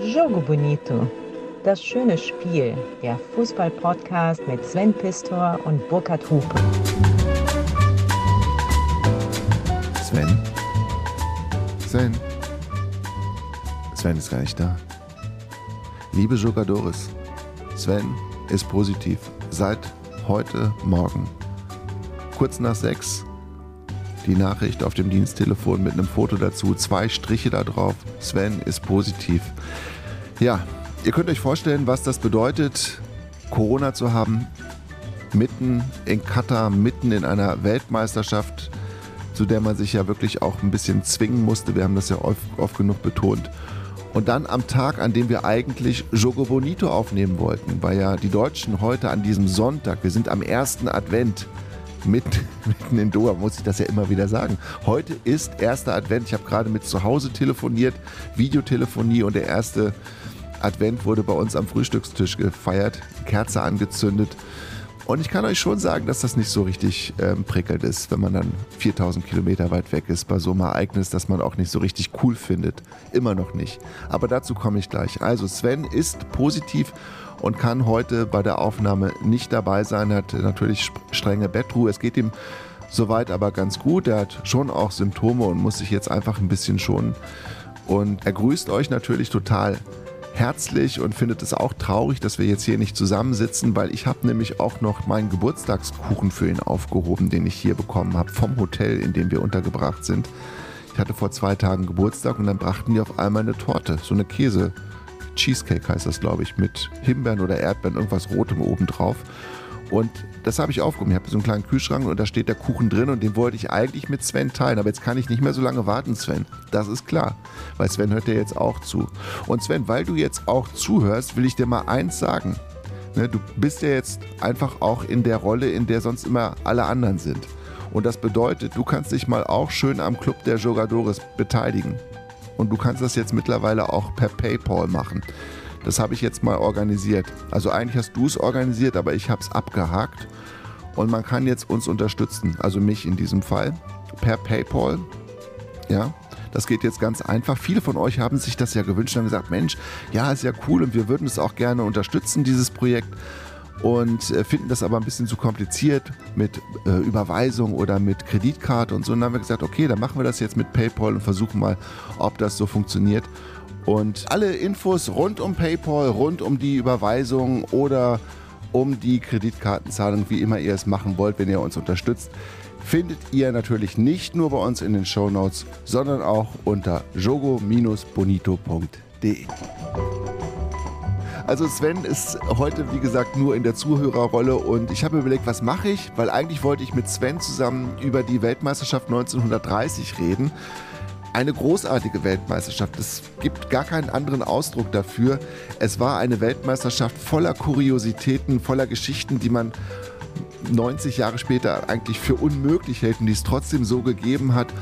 Jogo Bonito, das schöne Spiel, der Fußball-Podcast mit Sven Pistor und Burkhard Hupe. Sven? Sven? Sven ist gar nicht da. Liebe Jogadores, Sven ist positiv. Seit heute Morgen. Kurz nach sechs die Nachricht auf dem Diensttelefon mit einem Foto dazu, zwei Striche da drauf. Sven ist positiv. Ja, ihr könnt euch vorstellen, was das bedeutet, Corona zu haben, mitten in Katar, mitten in einer Weltmeisterschaft, zu der man sich ja wirklich auch ein bisschen zwingen musste. Wir haben das ja oft, oft genug betont. Und dann am Tag, an dem wir eigentlich Jogo Bonito aufnehmen wollten, weil ja die Deutschen heute an diesem Sonntag, wir sind am ersten Advent, mitten, mitten in Doha, muss ich das ja immer wieder sagen. Heute ist erster Advent. Ich habe gerade mit zu Hause telefoniert, Videotelefonie und der erste Advent wurde bei uns am Frühstückstisch gefeiert, Kerze angezündet. Und ich kann euch schon sagen, dass das nicht so richtig ähm, prickelnd ist, wenn man dann 4000 Kilometer weit weg ist bei so einem Ereignis, das man auch nicht so richtig cool findet. Immer noch nicht. Aber dazu komme ich gleich. Also Sven ist positiv und kann heute bei der Aufnahme nicht dabei sein. Hat natürlich strenge Bettruhe. Es geht ihm soweit aber ganz gut. Er hat schon auch Symptome und muss sich jetzt einfach ein bisschen schonen. Und er grüßt euch natürlich total herzlich und findet es auch traurig, dass wir jetzt hier nicht zusammensitzen, weil ich habe nämlich auch noch meinen Geburtstagskuchen für ihn aufgehoben, den ich hier bekommen habe vom Hotel, in dem wir untergebracht sind. Ich hatte vor zwei Tagen Geburtstag und dann brachten die auf einmal eine Torte, so eine Käse. Cheesecake heißt das, glaube ich, mit Himbeeren oder Erdbeeren, irgendwas Rotem oben drauf. Und das habe ich aufgehoben. Ich habe so einen kleinen Kühlschrank und da steht der Kuchen drin und den wollte ich eigentlich mit Sven teilen. Aber jetzt kann ich nicht mehr so lange warten, Sven. Das ist klar. Weil Sven hört dir jetzt auch zu. Und Sven, weil du jetzt auch zuhörst, will ich dir mal eins sagen. Ne, du bist ja jetzt einfach auch in der Rolle, in der sonst immer alle anderen sind. Und das bedeutet, du kannst dich mal auch schön am Club der Jogadores beteiligen. Und du kannst das jetzt mittlerweile auch per PayPal machen. Das habe ich jetzt mal organisiert. Also eigentlich hast du es organisiert, aber ich habe es abgehakt. Und man kann jetzt uns unterstützen, also mich in diesem Fall, per PayPal. Ja, das geht jetzt ganz einfach. Viele von euch haben sich das ja gewünscht und gesagt, Mensch, ja, ist ja cool und wir würden es auch gerne unterstützen, dieses Projekt und äh, finden das aber ein bisschen zu kompliziert mit äh, Überweisung oder mit Kreditkarte und so. Und dann haben wir gesagt, okay, dann machen wir das jetzt mit PayPal und versuchen mal, ob das so funktioniert. Und alle Infos rund um PayPal, rund um die Überweisung oder um die Kreditkartenzahlung, wie immer ihr es machen wollt, wenn ihr uns unterstützt, findet ihr natürlich nicht nur bei uns in den Show Notes, sondern auch unter jogo-bonito.de. Also Sven ist heute, wie gesagt, nur in der Zuhörerrolle und ich habe überlegt, was mache ich? Weil eigentlich wollte ich mit Sven zusammen über die Weltmeisterschaft 1930 reden. Eine großartige Weltmeisterschaft. Es gibt gar keinen anderen Ausdruck dafür. Es war eine Weltmeisterschaft voller Kuriositäten, voller Geschichten, die man 90 Jahre später eigentlich für unmöglich hält und die es trotzdem so gegeben hat.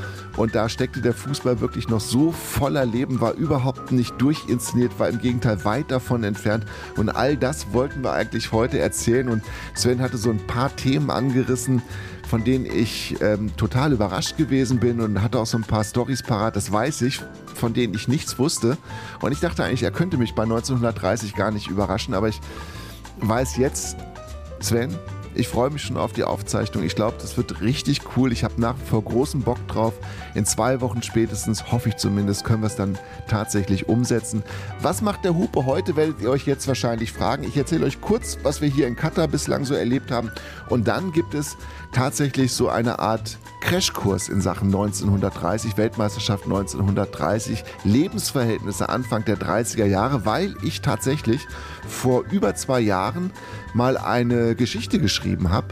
Und da steckte der Fußball wirklich noch so voller Leben, war überhaupt nicht durchinszeniert, war im Gegenteil weit davon entfernt. Und all das wollten wir eigentlich heute erzählen. Und Sven hatte so ein paar Themen angerissen, von denen ich ähm, total überrascht gewesen bin und hatte auch so ein paar Stories parat, das weiß ich, von denen ich nichts wusste. Und ich dachte eigentlich, er könnte mich bei 1930 gar nicht überraschen, aber ich weiß jetzt, Sven, ich freue mich schon auf die Aufzeichnung. Ich glaube, das wird richtig cool. Ich habe nach wie vor großen Bock drauf. In zwei Wochen spätestens, hoffe ich zumindest, können wir es dann tatsächlich umsetzen. Was macht der Hupe heute, werdet ihr euch jetzt wahrscheinlich fragen. Ich erzähle euch kurz, was wir hier in Katar bislang so erlebt haben. Und dann gibt es tatsächlich so eine Art Crashkurs in Sachen 1930, Weltmeisterschaft 1930, Lebensverhältnisse Anfang der 30er Jahre, weil ich tatsächlich vor über zwei Jahren mal eine Geschichte geschrieben habe,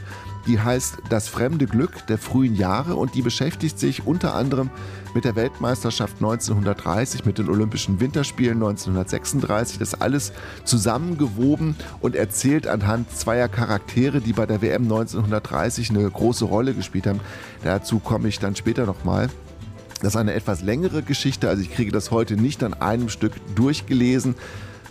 die heißt Das fremde Glück der frühen Jahre und die beschäftigt sich unter anderem mit der Weltmeisterschaft 1930, mit den Olympischen Winterspielen 1936. Das alles zusammengewoben und erzählt anhand zweier Charaktere, die bei der WM 1930 eine große Rolle gespielt haben. Dazu komme ich dann später nochmal. Das ist eine etwas längere Geschichte, also ich kriege das heute nicht an einem Stück durchgelesen.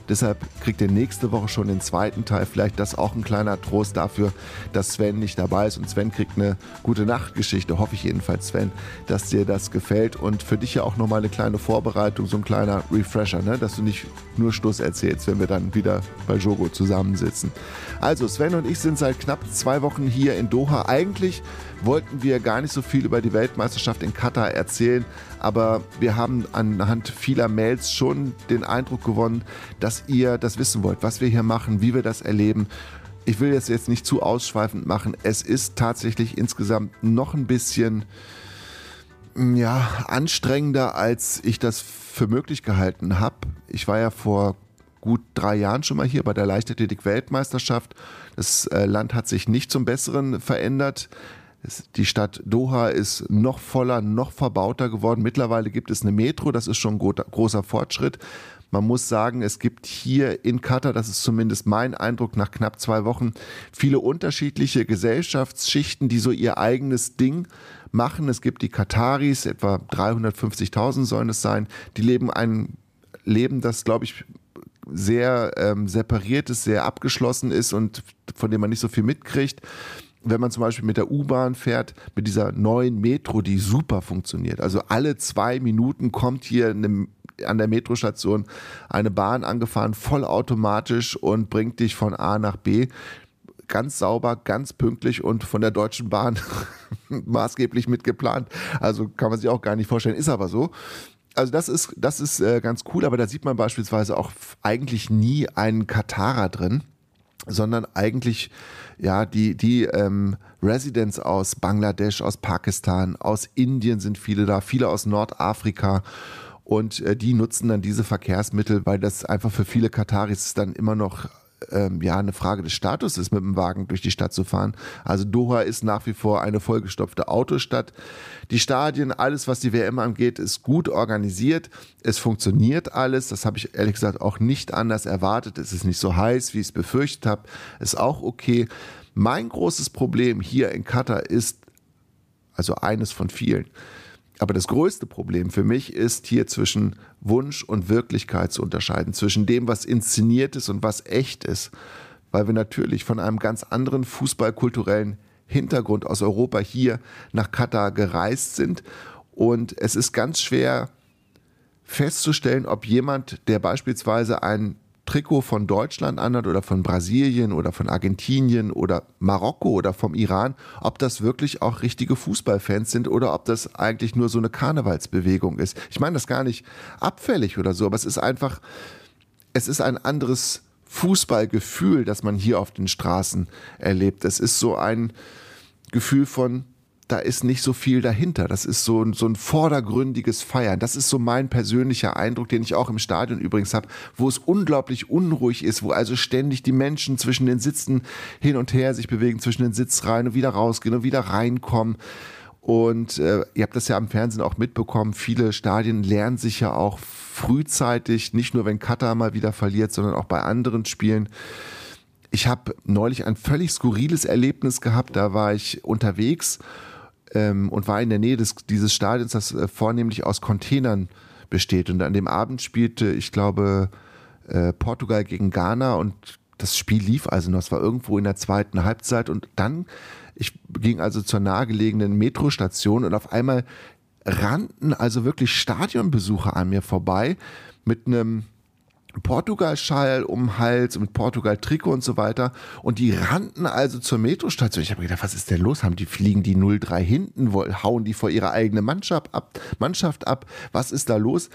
Deshalb kriegt ihr nächste Woche schon den zweiten Teil. Vielleicht das auch ein kleiner Trost dafür, dass Sven nicht dabei ist. Und Sven kriegt eine gute Nachtgeschichte, hoffe ich jedenfalls, Sven, dass dir das gefällt. Und für dich ja auch nochmal eine kleine Vorbereitung, so ein kleiner Refresher, ne? dass du nicht nur Schluss erzählst, wenn wir dann wieder bei Jogo zusammensitzen. Also, Sven und ich sind seit knapp zwei Wochen hier in Doha. Eigentlich wollten wir gar nicht so viel über die Weltmeisterschaft in Katar erzählen, aber wir haben anhand vieler Mails schon den Eindruck gewonnen, dass ihr das wissen wollt, was wir hier machen, wie wir das erleben. Ich will das jetzt nicht zu ausschweifend machen. Es ist tatsächlich insgesamt noch ein bisschen ja, anstrengender, als ich das für möglich gehalten habe. Ich war ja vor gut drei Jahren schon mal hier bei der Leichtathletik-Weltmeisterschaft. Das äh, Land hat sich nicht zum Besseren verändert. Die Stadt Doha ist noch voller, noch verbauter geworden. Mittlerweile gibt es eine Metro, das ist schon ein großer Fortschritt. Man muss sagen, es gibt hier in Katar, das ist zumindest mein Eindruck nach knapp zwei Wochen, viele unterschiedliche Gesellschaftsschichten, die so ihr eigenes Ding machen. Es gibt die Kataris, etwa 350.000 sollen es sein, die leben ein Leben, das, glaube ich, sehr ähm, separiert ist, sehr abgeschlossen ist und von dem man nicht so viel mitkriegt wenn man zum Beispiel mit der U-Bahn fährt, mit dieser neuen Metro, die super funktioniert. Also alle zwei Minuten kommt hier eine, an der Metrostation eine Bahn angefahren, vollautomatisch und bringt dich von A nach B. Ganz sauber, ganz pünktlich und von der Deutschen Bahn maßgeblich mitgeplant. Also kann man sich auch gar nicht vorstellen, ist aber so also das ist, das ist äh, ganz cool, aber da sieht man beispielsweise auch eigentlich nie einen Katarer drin sondern eigentlich ja die die ähm, Residents aus Bangladesch, aus Pakistan, aus Indien sind viele da, viele aus Nordafrika. Und äh, die nutzen dann diese Verkehrsmittel, weil das einfach für viele Kataris dann immer noch ähm, ja eine Frage des Status ist, mit dem Wagen durch die Stadt zu fahren. Also Doha ist nach wie vor eine vollgestopfte Autostadt. Die Stadien, alles was die WM angeht, ist gut organisiert. Es funktioniert alles. Das habe ich ehrlich gesagt auch nicht anders erwartet. Es ist nicht so heiß, wie ich es befürchtet habe. Ist auch okay. Mein großes Problem hier in Katar ist, also eines von vielen, aber das größte Problem für mich ist hier zwischen Wunsch und Wirklichkeit zu unterscheiden, zwischen dem, was inszeniert ist und was echt ist, weil wir natürlich von einem ganz anderen fußballkulturellen Hintergrund aus Europa hier nach Katar gereist sind. Und es ist ganz schwer festzustellen, ob jemand, der beispielsweise ein Trikot von Deutschland anhat oder von Brasilien oder von Argentinien oder Marokko oder vom Iran, ob das wirklich auch richtige Fußballfans sind oder ob das eigentlich nur so eine Karnevalsbewegung ist. Ich meine das gar nicht abfällig oder so, aber es ist einfach, es ist ein anderes Fußballgefühl, das man hier auf den Straßen erlebt. Es ist so ein Gefühl von da ist nicht so viel dahinter. Das ist so, so ein vordergründiges Feiern. Das ist so mein persönlicher Eindruck, den ich auch im Stadion übrigens habe, wo es unglaublich unruhig ist, wo also ständig die Menschen zwischen den Sitzen hin und her sich bewegen, zwischen den Sitzreihen und wieder rausgehen und wieder reinkommen. Und äh, ihr habt das ja am Fernsehen auch mitbekommen, viele Stadien lernen sich ja auch frühzeitig, nicht nur wenn Katar mal wieder verliert, sondern auch bei anderen Spielen. Ich habe neulich ein völlig skurriles Erlebnis gehabt, da war ich unterwegs ähm, und war in der Nähe des, dieses Stadions, das äh, vornehmlich aus Containern besteht. Und an dem Abend spielte, ich glaube, äh, Portugal gegen Ghana und das Spiel lief also noch. Es war irgendwo in der zweiten Halbzeit und dann, ich ging also zur nahegelegenen Metrostation und auf einmal rannten also wirklich Stadionbesucher an mir vorbei mit einem Portugal-Schal um Hals, mit Portugal-Trikot und so weiter. Und die rannten also zur Metrostation. Ich habe gedacht, was ist denn los? Haben die fliegen die 03 hinten, hauen die vor ihre eigene Mannschaft ab, Mannschaft ab? Was ist da los?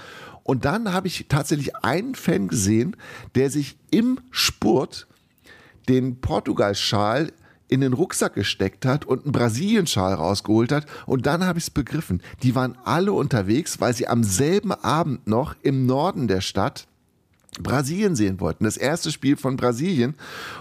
Und dann habe ich tatsächlich einen Fan gesehen, der sich im Spurt den Portugal-Schal in den Rucksack gesteckt hat und einen Brasilien-Schal rausgeholt hat. Und dann habe ich es begriffen. Die waren alle unterwegs, weil sie am selben Abend noch im Norden der Stadt Brasilien sehen wollten. Das erste Spiel von Brasilien.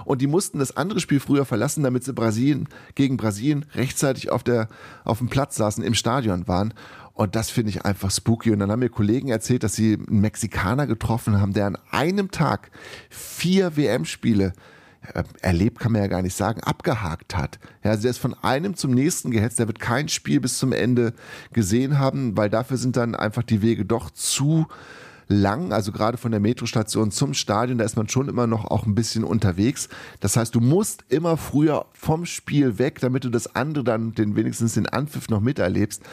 Und die mussten das andere Spiel früher verlassen, damit sie Brasilien gegen Brasilien rechtzeitig auf, der, auf dem Platz saßen, im Stadion waren. Und das finde ich einfach spooky. Und dann haben mir Kollegen erzählt, dass sie einen Mexikaner getroffen haben, der an einem Tag vier WM-Spiele äh, erlebt, kann man ja gar nicht sagen, abgehakt hat. Ja, also der ist von einem zum nächsten gehetzt, der wird kein Spiel bis zum Ende gesehen haben, weil dafür sind dann einfach die Wege doch zu lang, also gerade von der Metrostation zum Stadion, da ist man schon immer noch auch ein bisschen unterwegs. Das heißt, du musst immer früher vom Spiel weg, damit du das andere dann, den wenigstens den Anpfiff noch miterlebst.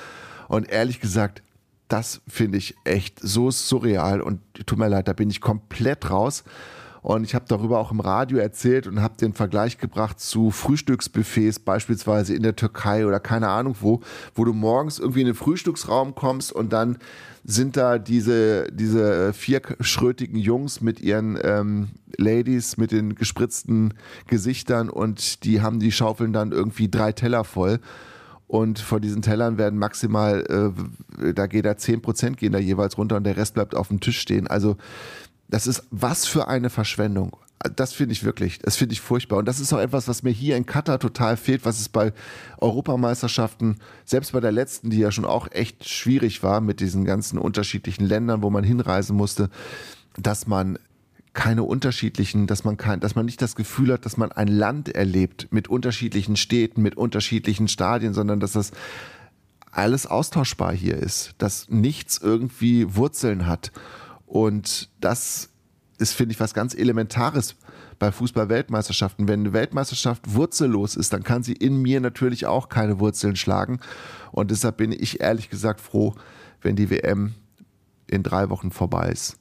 Und ehrlich gesagt, das finde ich echt so surreal und tut mir leid, da bin ich komplett raus. Und ich habe darüber auch im Radio erzählt und habe den Vergleich gebracht zu Frühstücksbuffets, beispielsweise in der Türkei oder keine Ahnung wo, wo du morgens irgendwie in den Frühstücksraum kommst und dann sind da diese, diese vierschrötigen Jungs mit ihren ähm, Ladies mit den gespritzten Gesichtern und die haben die Schaufeln dann irgendwie drei Teller voll. Und von diesen Tellern werden maximal, äh, da geht da 10 Prozent gehen da jeweils runter und der Rest bleibt auf dem Tisch stehen. Also das ist was für eine Verschwendung. Das finde ich wirklich, das finde ich furchtbar. Und das ist auch etwas, was mir hier in Katar total fehlt, was es bei Europameisterschaften, selbst bei der letzten, die ja schon auch echt schwierig war mit diesen ganzen unterschiedlichen Ländern, wo man hinreisen musste, dass man keine unterschiedlichen, dass man kein, dass man nicht das Gefühl hat, dass man ein Land erlebt mit unterschiedlichen Städten, mit unterschiedlichen Stadien, sondern dass das alles austauschbar hier ist, dass nichts irgendwie Wurzeln hat. Und das ist, finde ich, was ganz Elementares bei Fußball-Weltmeisterschaften. Wenn eine Weltmeisterschaft wurzellos ist, dann kann sie in mir natürlich auch keine Wurzeln schlagen. Und deshalb bin ich ehrlich gesagt froh, wenn die WM in drei Wochen vorbei ist.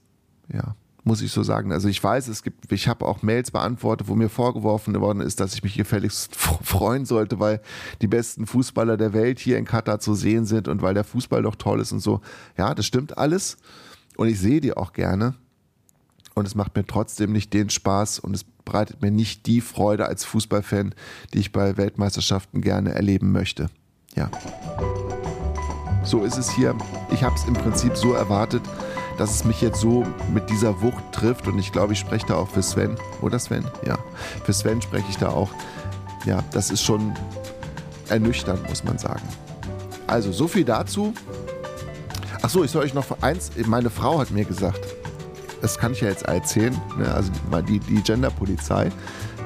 Ja, muss ich so sagen. Also ich weiß, es gibt, ich habe auch Mails beantwortet, wo mir vorgeworfen worden ist, dass ich mich gefälligst freuen sollte, weil die besten Fußballer der Welt hier in Katar zu sehen sind und weil der Fußball doch toll ist und so. Ja, das stimmt alles. Und ich sehe die auch gerne. Und es macht mir trotzdem nicht den Spaß und es bereitet mir nicht die Freude als Fußballfan, die ich bei Weltmeisterschaften gerne erleben möchte. Ja. So ist es hier. Ich habe es im Prinzip so erwartet, dass es mich jetzt so mit dieser Wucht trifft. Und ich glaube, ich spreche da auch für Sven. Oder Sven? Ja. Für Sven spreche ich da auch. Ja, das ist schon ernüchternd, muss man sagen. Also, so viel dazu. Ach so, ich soll euch noch eins, meine Frau hat mir gesagt, das kann ich ja jetzt erzählen, ne, also die, die Genderpolizei,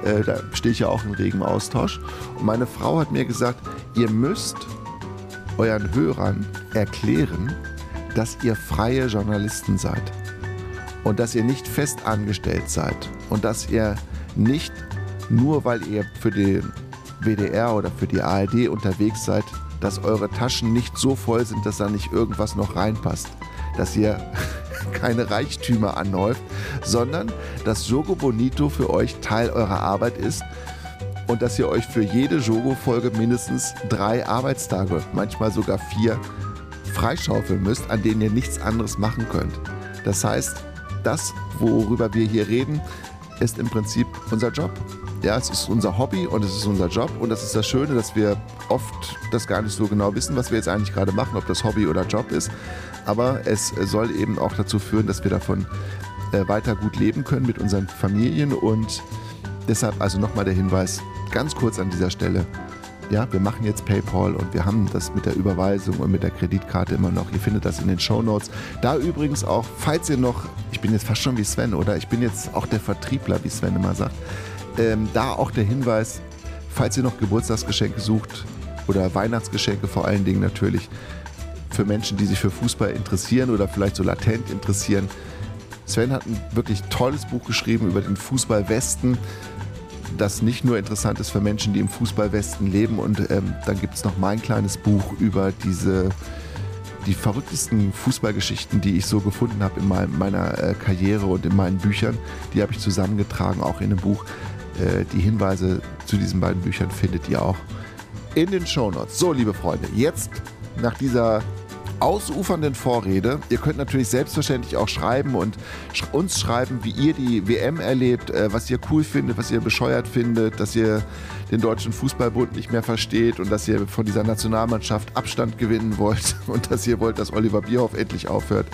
äh, da stehe ich ja auch in regem Austausch. Und meine Frau hat mir gesagt, ihr müsst euren Hörern erklären, dass ihr freie Journalisten seid und dass ihr nicht fest angestellt seid und dass ihr nicht nur weil ihr für den WDR oder für die ARD unterwegs seid, dass eure Taschen nicht so voll sind, dass da nicht irgendwas noch reinpasst. Dass ihr keine Reichtümer anhäuft, sondern dass Jogo Bonito für euch Teil eurer Arbeit ist und dass ihr euch für jede Jogo-Folge mindestens drei Arbeitstage, manchmal sogar vier, freischaufeln müsst, an denen ihr nichts anderes machen könnt. Das heißt, das, worüber wir hier reden, ist im Prinzip unser Job. Ja, es ist unser Hobby und es ist unser Job und das ist das Schöne, dass wir oft das gar nicht so genau wissen, was wir jetzt eigentlich gerade machen, ob das Hobby oder Job ist. Aber es soll eben auch dazu führen, dass wir davon äh, weiter gut leben können mit unseren Familien und deshalb also nochmal der Hinweis, ganz kurz an dieser Stelle, ja, wir machen jetzt PayPal und wir haben das mit der Überweisung und mit der Kreditkarte immer noch. Ihr findet das in den Show Notes. Da übrigens auch, falls ihr noch, ich bin jetzt fast schon wie Sven, oder? Ich bin jetzt auch der Vertriebler, wie Sven immer sagt. Ähm, da auch der Hinweis, falls ihr noch Geburtstagsgeschenke sucht oder Weihnachtsgeschenke vor allen Dingen natürlich für Menschen, die sich für Fußball interessieren oder vielleicht so latent interessieren. Sven hat ein wirklich tolles Buch geschrieben über den Fußballwesten, das nicht nur interessant ist für Menschen, die im Fußballwesten leben. Und ähm, dann gibt es noch mein kleines Buch über diese die verrücktesten Fußballgeschichten, die ich so gefunden habe in meiner äh, Karriere und in meinen Büchern. Die habe ich zusammengetragen, auch in einem Buch. Äh, die Hinweise zu diesen beiden Büchern findet ihr auch in den Shownotes. So, liebe Freunde, jetzt nach dieser ausufernden Vorrede. Ihr könnt natürlich selbstverständlich auch schreiben und uns schreiben, wie ihr die WM erlebt, äh, was ihr cool findet, was ihr bescheuert findet, dass ihr den Deutschen Fußballbund nicht mehr versteht und dass ihr von dieser Nationalmannschaft Abstand gewinnen wollt und dass ihr wollt, dass Oliver Bierhoff endlich aufhört.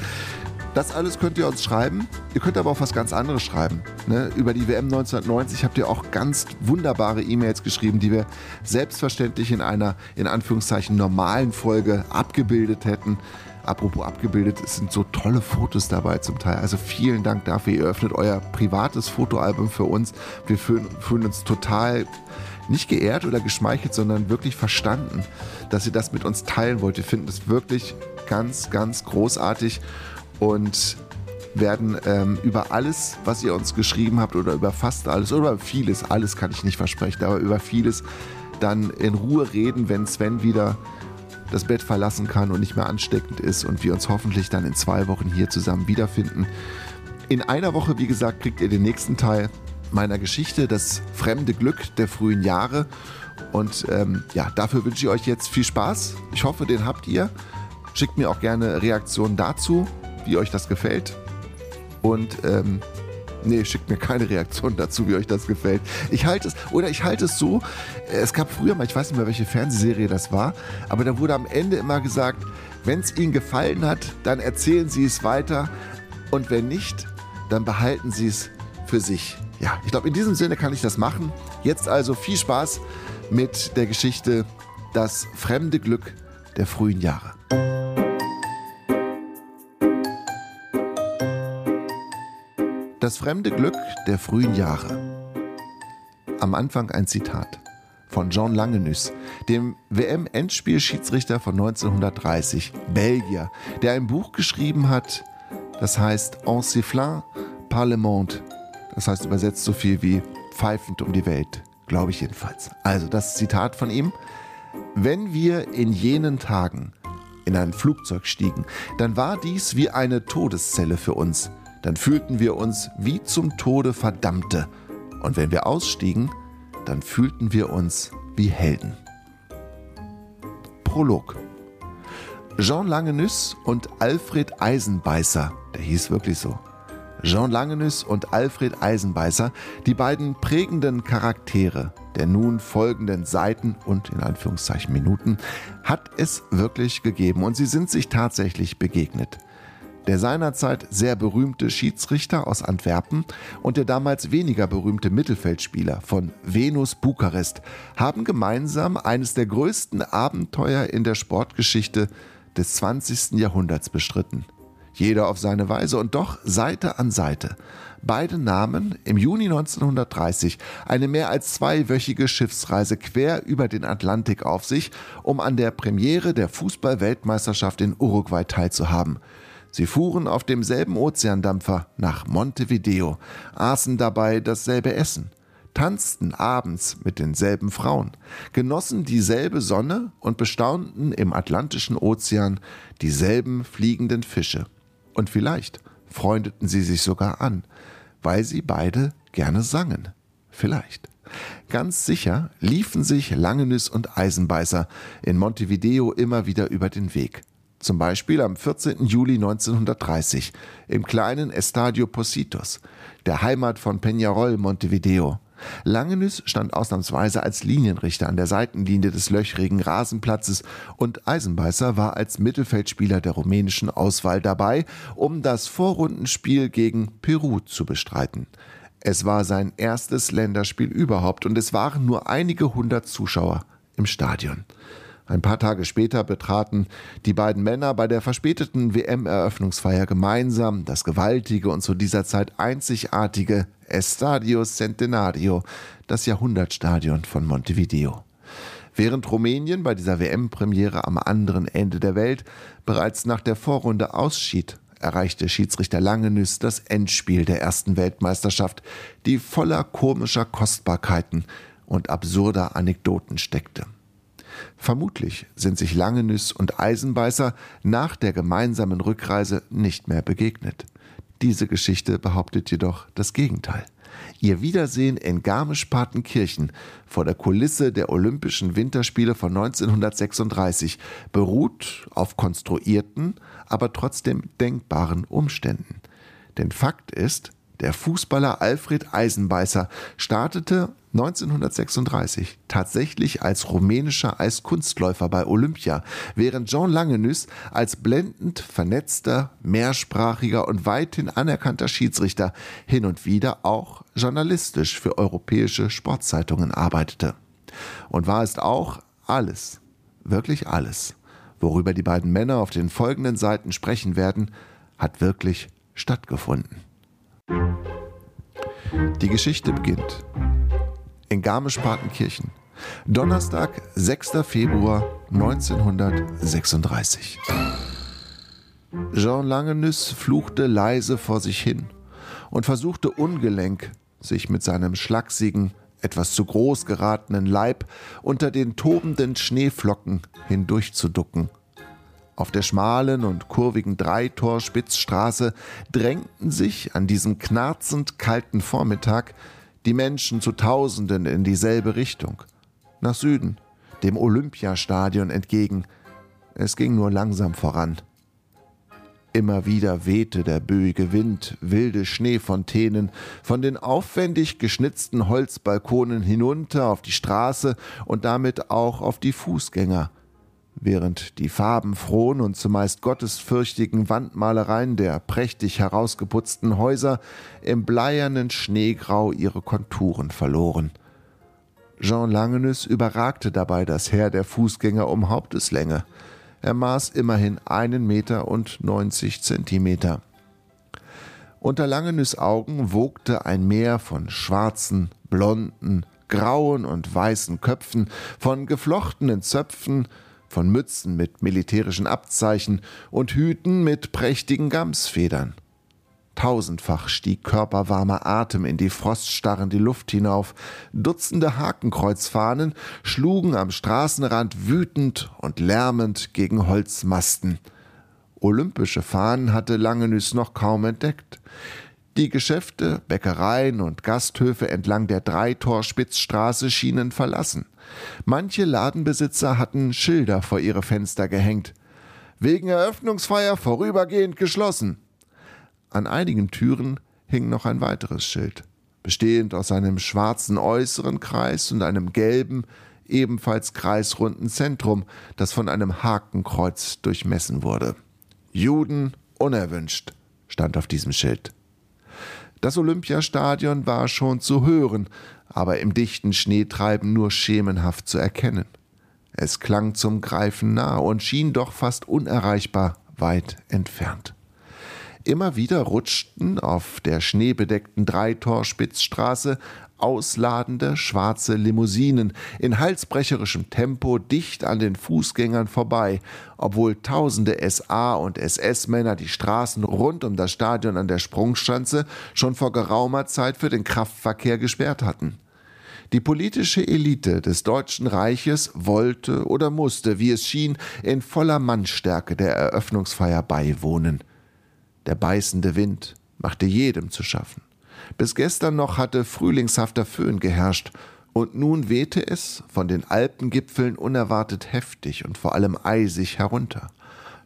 Das alles könnt ihr uns schreiben. Ihr könnt aber auch was ganz anderes schreiben. Ne? Über die WM 1990 habt ihr auch ganz wunderbare E-Mails geschrieben, die wir selbstverständlich in einer, in Anführungszeichen, normalen Folge abgebildet hätten. Apropos abgebildet, es sind so tolle Fotos dabei zum Teil. Also vielen Dank dafür. Ihr öffnet euer privates Fotoalbum für uns. Wir fühlen, fühlen uns total nicht geehrt oder geschmeichelt, sondern wirklich verstanden, dass ihr das mit uns teilen wollt. Wir finden es wirklich ganz, ganz großartig. Und werden ähm, über alles, was ihr uns geschrieben habt oder über fast alles oder über vieles, alles kann ich nicht versprechen, aber über vieles dann in Ruhe reden, wenn Sven wieder das Bett verlassen kann und nicht mehr ansteckend ist und wir uns hoffentlich dann in zwei Wochen hier zusammen wiederfinden. In einer Woche, wie gesagt, kriegt ihr den nächsten Teil meiner Geschichte, das fremde Glück der frühen Jahre. Und ähm, ja, dafür wünsche ich euch jetzt viel Spaß. Ich hoffe, den habt ihr. Schickt mir auch gerne Reaktionen dazu, wie euch das gefällt. Und ähm, nee, schickt mir keine Reaktion dazu, wie euch das gefällt. Ich halte es, oder ich halte es so, es gab früher mal, ich weiß nicht mehr, welche Fernsehserie das war, aber da wurde am Ende immer gesagt, wenn es Ihnen gefallen hat, dann erzählen Sie es weiter und wenn nicht, dann behalten Sie es für sich. Ja, ich glaube, in diesem Sinne kann ich das machen. Jetzt also viel Spaß mit der Geschichte Das fremde Glück der frühen Jahre. Das fremde Glück der frühen Jahre. Am Anfang ein Zitat von John Langenüs, dem WM-Endspielschiedsrichter von 1930, Belgier, der ein Buch geschrieben hat, das heißt En sifflant par le monde. Das heißt übersetzt so viel wie pfeifend um die Welt, glaube ich jedenfalls. Also das Zitat von ihm. Wenn wir in jenen Tagen in ein Flugzeug stiegen, dann war dies wie eine Todeszelle für uns. Dann fühlten wir uns wie zum Tode Verdammte. Und wenn wir ausstiegen, dann fühlten wir uns wie Helden. Prolog. Jean Langenüs und Alfred Eisenbeißer, der hieß wirklich so, Jean Langenüs und Alfred Eisenbeißer, die beiden prägenden Charaktere der nun folgenden Seiten und in Anführungszeichen Minuten, hat es wirklich gegeben und sie sind sich tatsächlich begegnet. Der seinerzeit sehr berühmte Schiedsrichter aus Antwerpen und der damals weniger berühmte Mittelfeldspieler von Venus Bukarest haben gemeinsam eines der größten Abenteuer in der Sportgeschichte des 20. Jahrhunderts bestritten jeder auf seine Weise und doch Seite an Seite. Beide nahmen im Juni 1930 eine mehr als zweiwöchige Schiffsreise quer über den Atlantik auf sich, um an der Premiere der Fußball-Weltmeisterschaft in Uruguay teilzuhaben. Sie fuhren auf demselben Ozeandampfer nach Montevideo, aßen dabei dasselbe Essen, tanzten abends mit denselben Frauen, genossen dieselbe Sonne und bestaunten im Atlantischen Ozean dieselben fliegenden Fische. Und vielleicht freundeten sie sich sogar an, weil sie beide gerne sangen. Vielleicht. Ganz sicher liefen sich Langenüs und Eisenbeißer in Montevideo immer wieder über den Weg. Zum Beispiel am 14. Juli 1930 im kleinen Estadio Positos, der Heimat von Peñarol Montevideo. Langenüs stand ausnahmsweise als Linienrichter an der Seitenlinie des löchrigen Rasenplatzes und Eisenbeißer war als Mittelfeldspieler der rumänischen Auswahl dabei, um das Vorrundenspiel gegen Peru zu bestreiten. Es war sein erstes Länderspiel überhaupt und es waren nur einige hundert Zuschauer im Stadion. Ein paar Tage später betraten die beiden Männer bei der verspäteten WM-Eröffnungsfeier gemeinsam das gewaltige und zu dieser Zeit einzigartige Estadio Centenario, das Jahrhundertstadion von Montevideo. Während Rumänien bei dieser WM-Premiere am anderen Ende der Welt bereits nach der Vorrunde ausschied, erreichte Schiedsrichter Langenüs das Endspiel der ersten Weltmeisterschaft, die voller komischer Kostbarkeiten und absurder Anekdoten steckte. Vermutlich sind sich Langenüs und Eisenbeißer nach der gemeinsamen Rückreise nicht mehr begegnet. Diese Geschichte behauptet jedoch das Gegenteil. Ihr Wiedersehen in Garmisch-Partenkirchen vor der Kulisse der Olympischen Winterspiele von 1936 beruht auf konstruierten, aber trotzdem denkbaren Umständen. Denn Fakt ist, der Fußballer Alfred Eisenbeißer startete 1936 tatsächlich als rumänischer Eiskunstläufer bei Olympia, während Jean Langenüs als blendend vernetzter, mehrsprachiger und weithin anerkannter Schiedsrichter hin und wieder auch journalistisch für europäische Sportzeitungen arbeitete. Und war es auch alles, wirklich alles, worüber die beiden Männer auf den folgenden Seiten sprechen werden, hat wirklich stattgefunden. Die Geschichte beginnt in Garmisch-Partenkirchen. Donnerstag, 6. Februar 1936. Jean Langenüs fluchte leise vor sich hin und versuchte ungelenk, sich mit seinem schlachsigen, etwas zu groß geratenen Leib unter den tobenden Schneeflocken hindurchzuducken. Auf der schmalen und kurvigen Dreitor-Spitzstraße drängten sich an diesem knarzend kalten Vormittag die Menschen zu Tausenden in dieselbe Richtung, nach Süden, dem Olympiastadion entgegen. Es ging nur langsam voran. Immer wieder wehte der böige Wind wilde Schneefontänen von den aufwendig geschnitzten Holzbalkonen hinunter auf die Straße und damit auch auf die Fußgänger, während die farbenfrohen und zumeist gottesfürchtigen Wandmalereien der prächtig herausgeputzten Häuser im bleiernen Schneegrau ihre Konturen verloren. Jean Langenus überragte dabei das Heer der Fußgänger um Haupteslänge. Er maß immerhin einen Meter und neunzig Zentimeter. Unter Langenus Augen wogte ein Meer von schwarzen, blonden, grauen und weißen Köpfen, von geflochtenen Zöpfen, von Mützen mit militärischen Abzeichen und Hüten mit prächtigen Gamsfedern. Tausendfach stieg körperwarmer Atem in die froststarrende Luft hinauf. Dutzende Hakenkreuzfahnen schlugen am Straßenrand wütend und lärmend gegen Holzmasten. Olympische Fahnen hatte Langenüs noch kaum entdeckt. Die Geschäfte, Bäckereien und Gasthöfe entlang der Dreitor-Spitzstraße schienen verlassen. Manche Ladenbesitzer hatten Schilder vor ihre Fenster gehängt. Wegen Eröffnungsfeier vorübergehend geschlossen. An einigen Türen hing noch ein weiteres Schild, bestehend aus einem schwarzen äußeren Kreis und einem gelben, ebenfalls kreisrunden Zentrum, das von einem Hakenkreuz durchmessen wurde. Juden unerwünscht stand auf diesem Schild. Das Olympiastadion war schon zu hören, aber im dichten Schneetreiben nur schemenhaft zu erkennen. Es klang zum Greifen nah und schien doch fast unerreichbar weit entfernt. Immer wieder rutschten auf der schneebedeckten Dreitor-Spitzstraße ausladende schwarze Limousinen in halsbrecherischem Tempo dicht an den Fußgängern vorbei, obwohl tausende SA und SS-Männer die Straßen rund um das Stadion an der Sprungschanze schon vor geraumer Zeit für den Kraftverkehr gesperrt hatten. Die politische Elite des Deutschen Reiches wollte oder musste, wie es schien, in voller Mannstärke der Eröffnungsfeier beiwohnen. Der beißende Wind machte jedem zu schaffen. Bis gestern noch hatte frühlingshafter Föhn geherrscht, und nun wehte es von den Alpengipfeln unerwartet heftig und vor allem eisig herunter.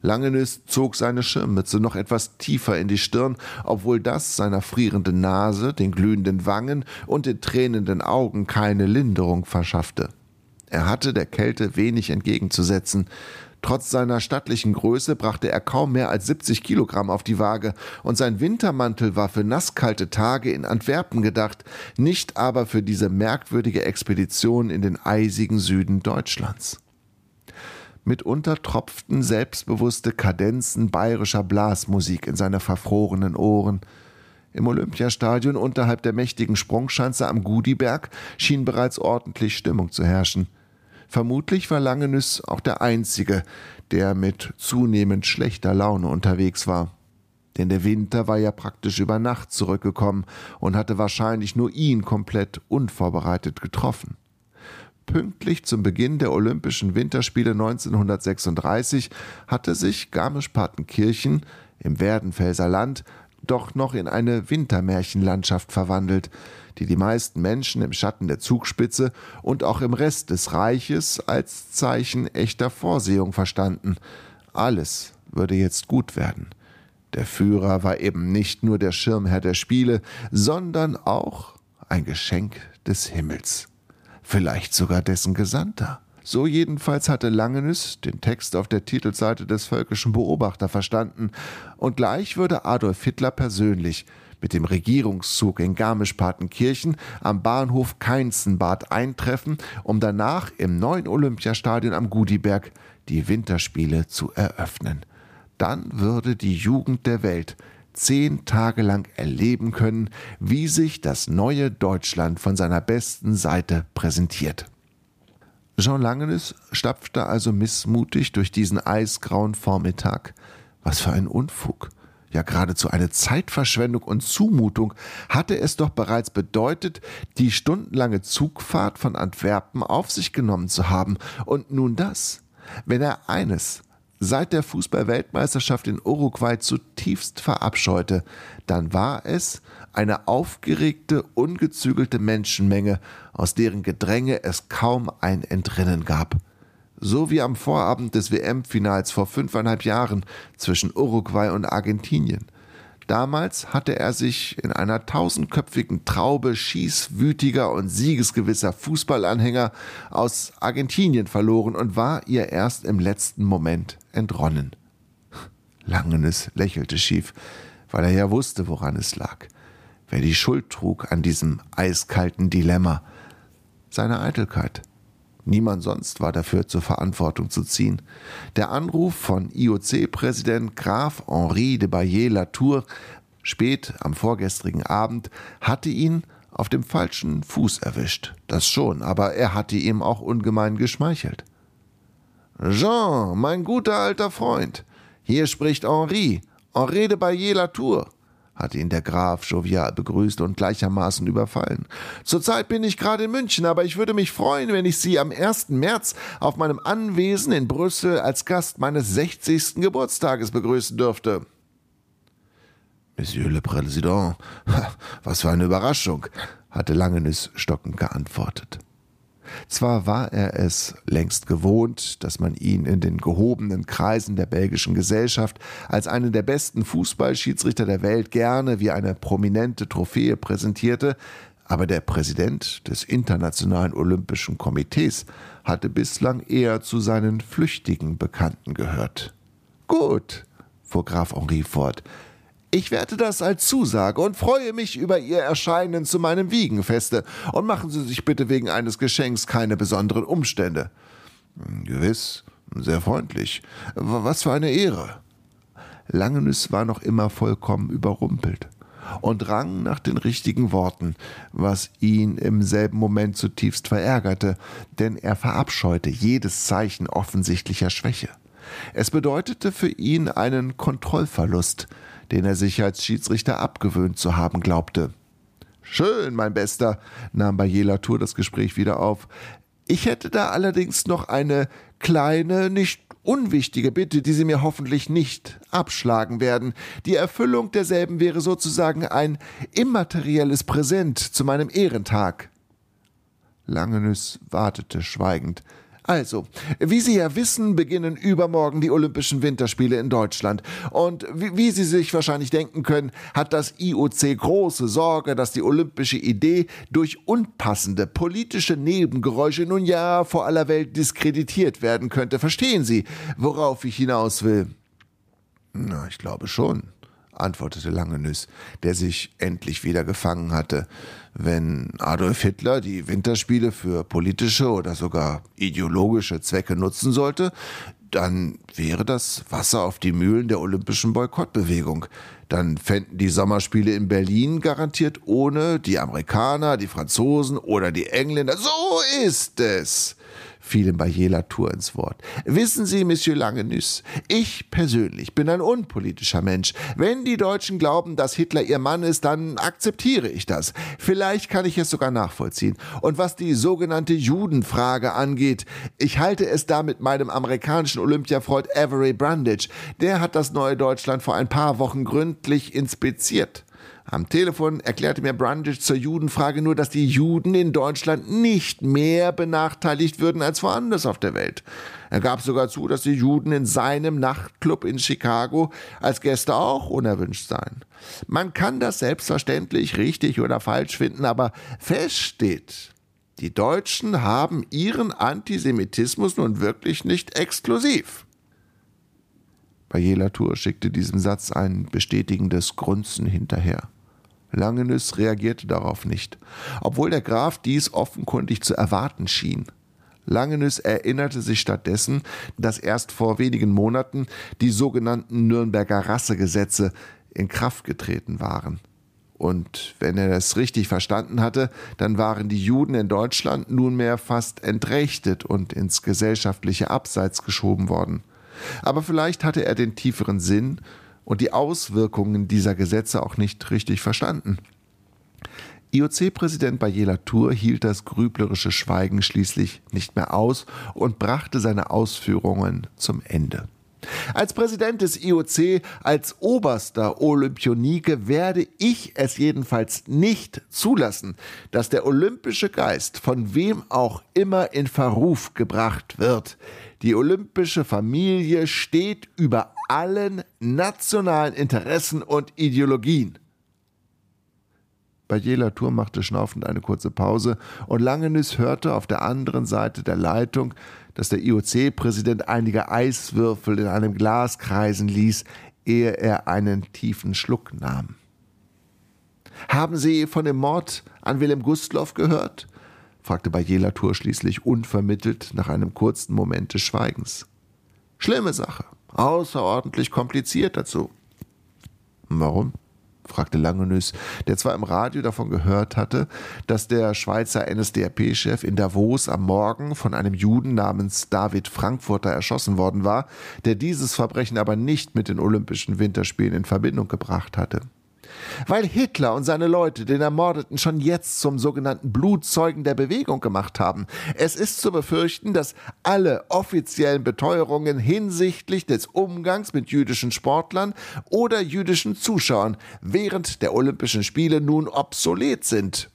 Langenüs zog seine Schirmmütze noch etwas tiefer in die Stirn, obwohl das seiner frierenden Nase, den glühenden Wangen und den tränenden Augen keine Linderung verschaffte. Er hatte der Kälte wenig entgegenzusetzen. Trotz seiner stattlichen Größe brachte er kaum mehr als 70 Kilogramm auf die Waage, und sein Wintermantel war für nasskalte Tage in Antwerpen gedacht, nicht aber für diese merkwürdige Expedition in den eisigen Süden Deutschlands. Mitunter tropften selbstbewusste Kadenzen bayerischer Blasmusik in seine verfrorenen Ohren. Im Olympiastadion unterhalb der mächtigen Sprungschanze am Gudiberg schien bereits ordentlich Stimmung zu herrschen. Vermutlich war Langenüs auch der Einzige, der mit zunehmend schlechter Laune unterwegs war. Denn der Winter war ja praktisch über Nacht zurückgekommen und hatte wahrscheinlich nur ihn komplett unvorbereitet getroffen. Pünktlich zum Beginn der Olympischen Winterspiele 1936 hatte sich Garmisch-Partenkirchen im Werdenfelser Land doch noch in eine Wintermärchenlandschaft verwandelt, die die meisten Menschen im Schatten der Zugspitze und auch im Rest des Reiches als Zeichen echter Vorsehung verstanden. Alles würde jetzt gut werden. Der Führer war eben nicht nur der Schirmherr der Spiele, sondern auch ein Geschenk des Himmels. Vielleicht sogar dessen Gesandter. So jedenfalls hatte Langenüs den Text auf der Titelseite des Völkischen Beobachter verstanden, und gleich würde Adolf Hitler persönlich mit dem Regierungszug in Garmisch-Partenkirchen am Bahnhof Keinzenbad eintreffen, um danach im neuen Olympiastadion am Gudiberg die Winterspiele zu eröffnen. Dann würde die Jugend der Welt zehn Tage lang erleben können, wie sich das neue Deutschland von seiner besten Seite präsentiert. Jean Langenes stapfte also missmutig durch diesen eisgrauen Vormittag, Was für ein Unfug. Ja, geradezu eine Zeitverschwendung und Zumutung hatte es doch bereits bedeutet, die stundenlange Zugfahrt von Antwerpen auf sich genommen zu haben. Und nun das. Wenn er eines seit der Fußballweltmeisterschaft in Uruguay zutiefst verabscheute, dann war es eine aufgeregte, ungezügelte Menschenmenge, aus deren Gedränge es kaum ein Entrinnen gab. So wie am Vorabend des WM-Finals vor fünfeinhalb Jahren zwischen Uruguay und Argentinien. Damals hatte er sich in einer tausendköpfigen Traube schießwütiger und siegesgewisser Fußballanhänger aus Argentinien verloren und war ihr erst im letzten Moment entronnen. Langenes lächelte schief, weil er ja wusste, woran es lag. Wer die Schuld trug an diesem eiskalten Dilemma. Seine Eitelkeit. Niemand sonst war dafür zur Verantwortung zu ziehen. Der Anruf von IOC-Präsident Graf Henri de Baillet-Latour spät am vorgestrigen Abend hatte ihn auf dem falschen Fuß erwischt. Das schon, aber er hatte ihm auch ungemein geschmeichelt. Jean, mein guter alter Freund, hier spricht Henri, Henri de Baillet-Latour hatte ihn der Graf jovial begrüßt und gleichermaßen überfallen. Zurzeit bin ich gerade in München, aber ich würde mich freuen, wenn ich Sie am 1. März auf meinem Anwesen in Brüssel als Gast meines 60. Geburtstages begrüßen dürfte. Monsieur le Président, was für eine Überraschung, hatte Langenüs stockend geantwortet. Zwar war er es längst gewohnt, dass man ihn in den gehobenen Kreisen der belgischen Gesellschaft als einen der besten Fußballschiedsrichter der Welt gerne wie eine prominente Trophäe präsentierte, aber der Präsident des Internationalen Olympischen Komitees hatte bislang eher zu seinen flüchtigen Bekannten gehört. Gut, fuhr Graf Henri fort, ich werte das als Zusage und freue mich über Ihr Erscheinen zu meinem Wiegenfeste. Und machen Sie sich bitte wegen eines Geschenks keine besonderen Umstände. Gewiss, sehr freundlich. Was für eine Ehre. Langenüs war noch immer vollkommen überrumpelt und rang nach den richtigen Worten, was ihn im selben Moment zutiefst verärgerte, denn er verabscheute jedes Zeichen offensichtlicher Schwäche. Es bedeutete für ihn einen Kontrollverlust, den er sich als Schiedsrichter abgewöhnt zu haben glaubte. Schön, mein Bester, nahm bei jener Tour das Gespräch wieder auf. Ich hätte da allerdings noch eine kleine, nicht unwichtige Bitte, die Sie mir hoffentlich nicht abschlagen werden. Die Erfüllung derselben wäre sozusagen ein immaterielles Präsent zu meinem Ehrentag. Langenüs wartete schweigend. Also, wie Sie ja wissen, beginnen übermorgen die Olympischen Winterspiele in Deutschland. Und wie, wie, Sie sich wahrscheinlich denken können, hat das IOC große Sorge, dass die olympische Idee durch unpassende politische Nebengeräusche nun ja vor aller Welt diskreditiert werden könnte. Verstehen Sie, worauf ich hinaus will? Na, ich glaube schon antwortete Langenüs, der sich endlich wieder gefangen hatte. Wenn Adolf Hitler die Winterspiele für politische oder sogar ideologische Zwecke nutzen sollte, dann wäre das Wasser auf die Mühlen der olympischen Boykottbewegung. Dann fänden die Sommerspiele in Berlin garantiert ohne die Amerikaner, die Franzosen oder die Engländer. So ist es fiel ihm bei jeder Tour ins Wort. Wissen Sie, Monsieur Langenüs, ich persönlich bin ein unpolitischer Mensch. Wenn die Deutschen glauben, dass Hitler ihr Mann ist, dann akzeptiere ich das. Vielleicht kann ich es sogar nachvollziehen. Und was die sogenannte Judenfrage angeht, ich halte es da mit meinem amerikanischen Olympiafreund Avery Brundage. Der hat das neue Deutschland vor ein paar Wochen gründlich inspiziert. Am Telefon erklärte mir Brundage zur Judenfrage nur, dass die Juden in Deutschland nicht mehr benachteiligt würden als woanders auf der Welt. Er gab sogar zu, dass die Juden in seinem Nachtclub in Chicago als Gäste auch unerwünscht seien. Man kann das selbstverständlich richtig oder falsch finden, aber fest steht, die Deutschen haben ihren Antisemitismus nun wirklich nicht exklusiv. Bayela Tour schickte diesem Satz ein bestätigendes Grunzen hinterher. Langenüs reagierte darauf nicht, obwohl der Graf dies offenkundig zu erwarten schien. Langenüs erinnerte sich stattdessen, dass erst vor wenigen Monaten die sogenannten Nürnberger Rassegesetze in Kraft getreten waren. Und wenn er es richtig verstanden hatte, dann waren die Juden in Deutschland nunmehr fast entrechtet und ins gesellschaftliche Abseits geschoben worden. Aber vielleicht hatte er den tieferen Sinn und die Auswirkungen dieser Gesetze auch nicht richtig verstanden. IOC-Präsident Bayela Tour hielt das grüblerische Schweigen schließlich nicht mehr aus und brachte seine Ausführungen zum Ende. Als Präsident des IOC, als oberster Olympionike werde ich es jedenfalls nicht zulassen, dass der olympische Geist von wem auch immer in Verruf gebracht wird. Die olympische Familie steht über allen nationalen Interessen und Ideologien. Bei Tour machte schnaufend eine kurze Pause und Langenüs hörte auf der anderen Seite der Leitung, dass der IOC-Präsident einige Eiswürfel in einem Glas kreisen ließ, ehe er einen tiefen Schluck nahm. Haben Sie von dem Mord an Wilhelm Gustloff gehört? fragte Bajela Tour schließlich unvermittelt nach einem kurzen Moment des Schweigens. Schlimme Sache, außerordentlich kompliziert dazu. Warum? fragte Langenüs, der zwar im Radio davon gehört hatte, dass der Schweizer NSDAP-Chef in Davos am Morgen von einem Juden namens David Frankfurter erschossen worden war, der dieses Verbrechen aber nicht mit den Olympischen Winterspielen in Verbindung gebracht hatte weil Hitler und seine Leute den Ermordeten schon jetzt zum sogenannten Blutzeugen der Bewegung gemacht haben. Es ist zu befürchten, dass alle offiziellen Beteuerungen hinsichtlich des Umgangs mit jüdischen Sportlern oder jüdischen Zuschauern während der Olympischen Spiele nun obsolet sind.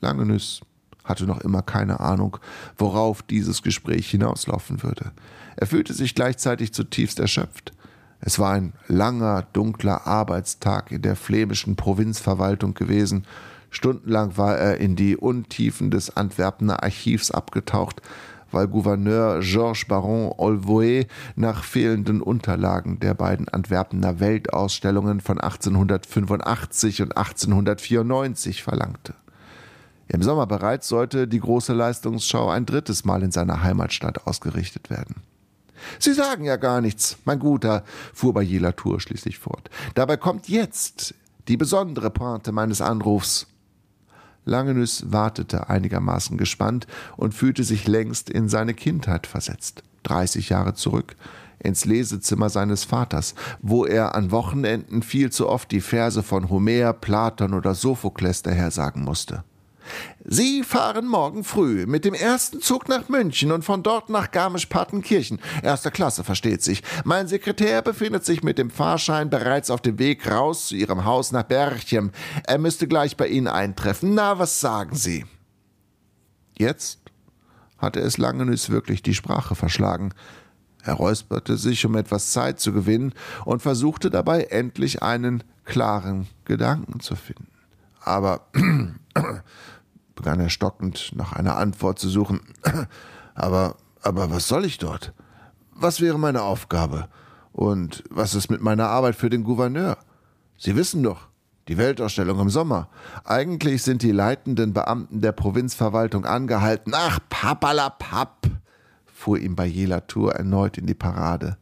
Langenüs hatte noch immer keine Ahnung, worauf dieses Gespräch hinauslaufen würde. Er fühlte sich gleichzeitig zutiefst erschöpft. Es war ein langer, dunkler Arbeitstag in der flämischen Provinzverwaltung gewesen. Stundenlang war er in die Untiefen des Antwerpener Archivs abgetaucht, weil Gouverneur Georges Baron Olvoé nach fehlenden Unterlagen der beiden Antwerpener Weltausstellungen von 1885 und 1894 verlangte. Im Sommer bereits sollte die große Leistungsschau ein drittes Mal in seiner Heimatstadt ausgerichtet werden. Sie sagen ja gar nichts, mein Guter, fuhr Bayela Tour schließlich fort. Dabei kommt jetzt die besondere Pointe meines Anrufs. Langenüs wartete einigermaßen gespannt und fühlte sich längst in seine Kindheit versetzt. Dreißig Jahre zurück, ins Lesezimmer seines Vaters, wo er an Wochenenden viel zu oft die Verse von Homer, Platon oder Sophokles dahersagen musste. Sie fahren morgen früh mit dem ersten Zug nach München und von dort nach Garmisch-Partenkirchen. Erster Klasse, versteht sich. Mein Sekretär befindet sich mit dem Fahrschein bereits auf dem Weg raus zu Ihrem Haus nach Berchem. Er müsste gleich bei Ihnen eintreffen. Na, was sagen Sie? Jetzt hatte es Langenüs wirklich die Sprache verschlagen. Er räusperte sich, um etwas Zeit zu gewinnen, und versuchte dabei endlich einen klaren Gedanken zu finden. Aber begann er stockend nach einer Antwort zu suchen. Aber, aber was soll ich dort? Was wäre meine Aufgabe? Und was ist mit meiner Arbeit für den Gouverneur? Sie wissen doch, die Weltausstellung im Sommer. Eigentlich sind die leitenden Beamten der Provinzverwaltung angehalten. Ach, papalapap, fuhr ihm Bayela Tour erneut in die Parade.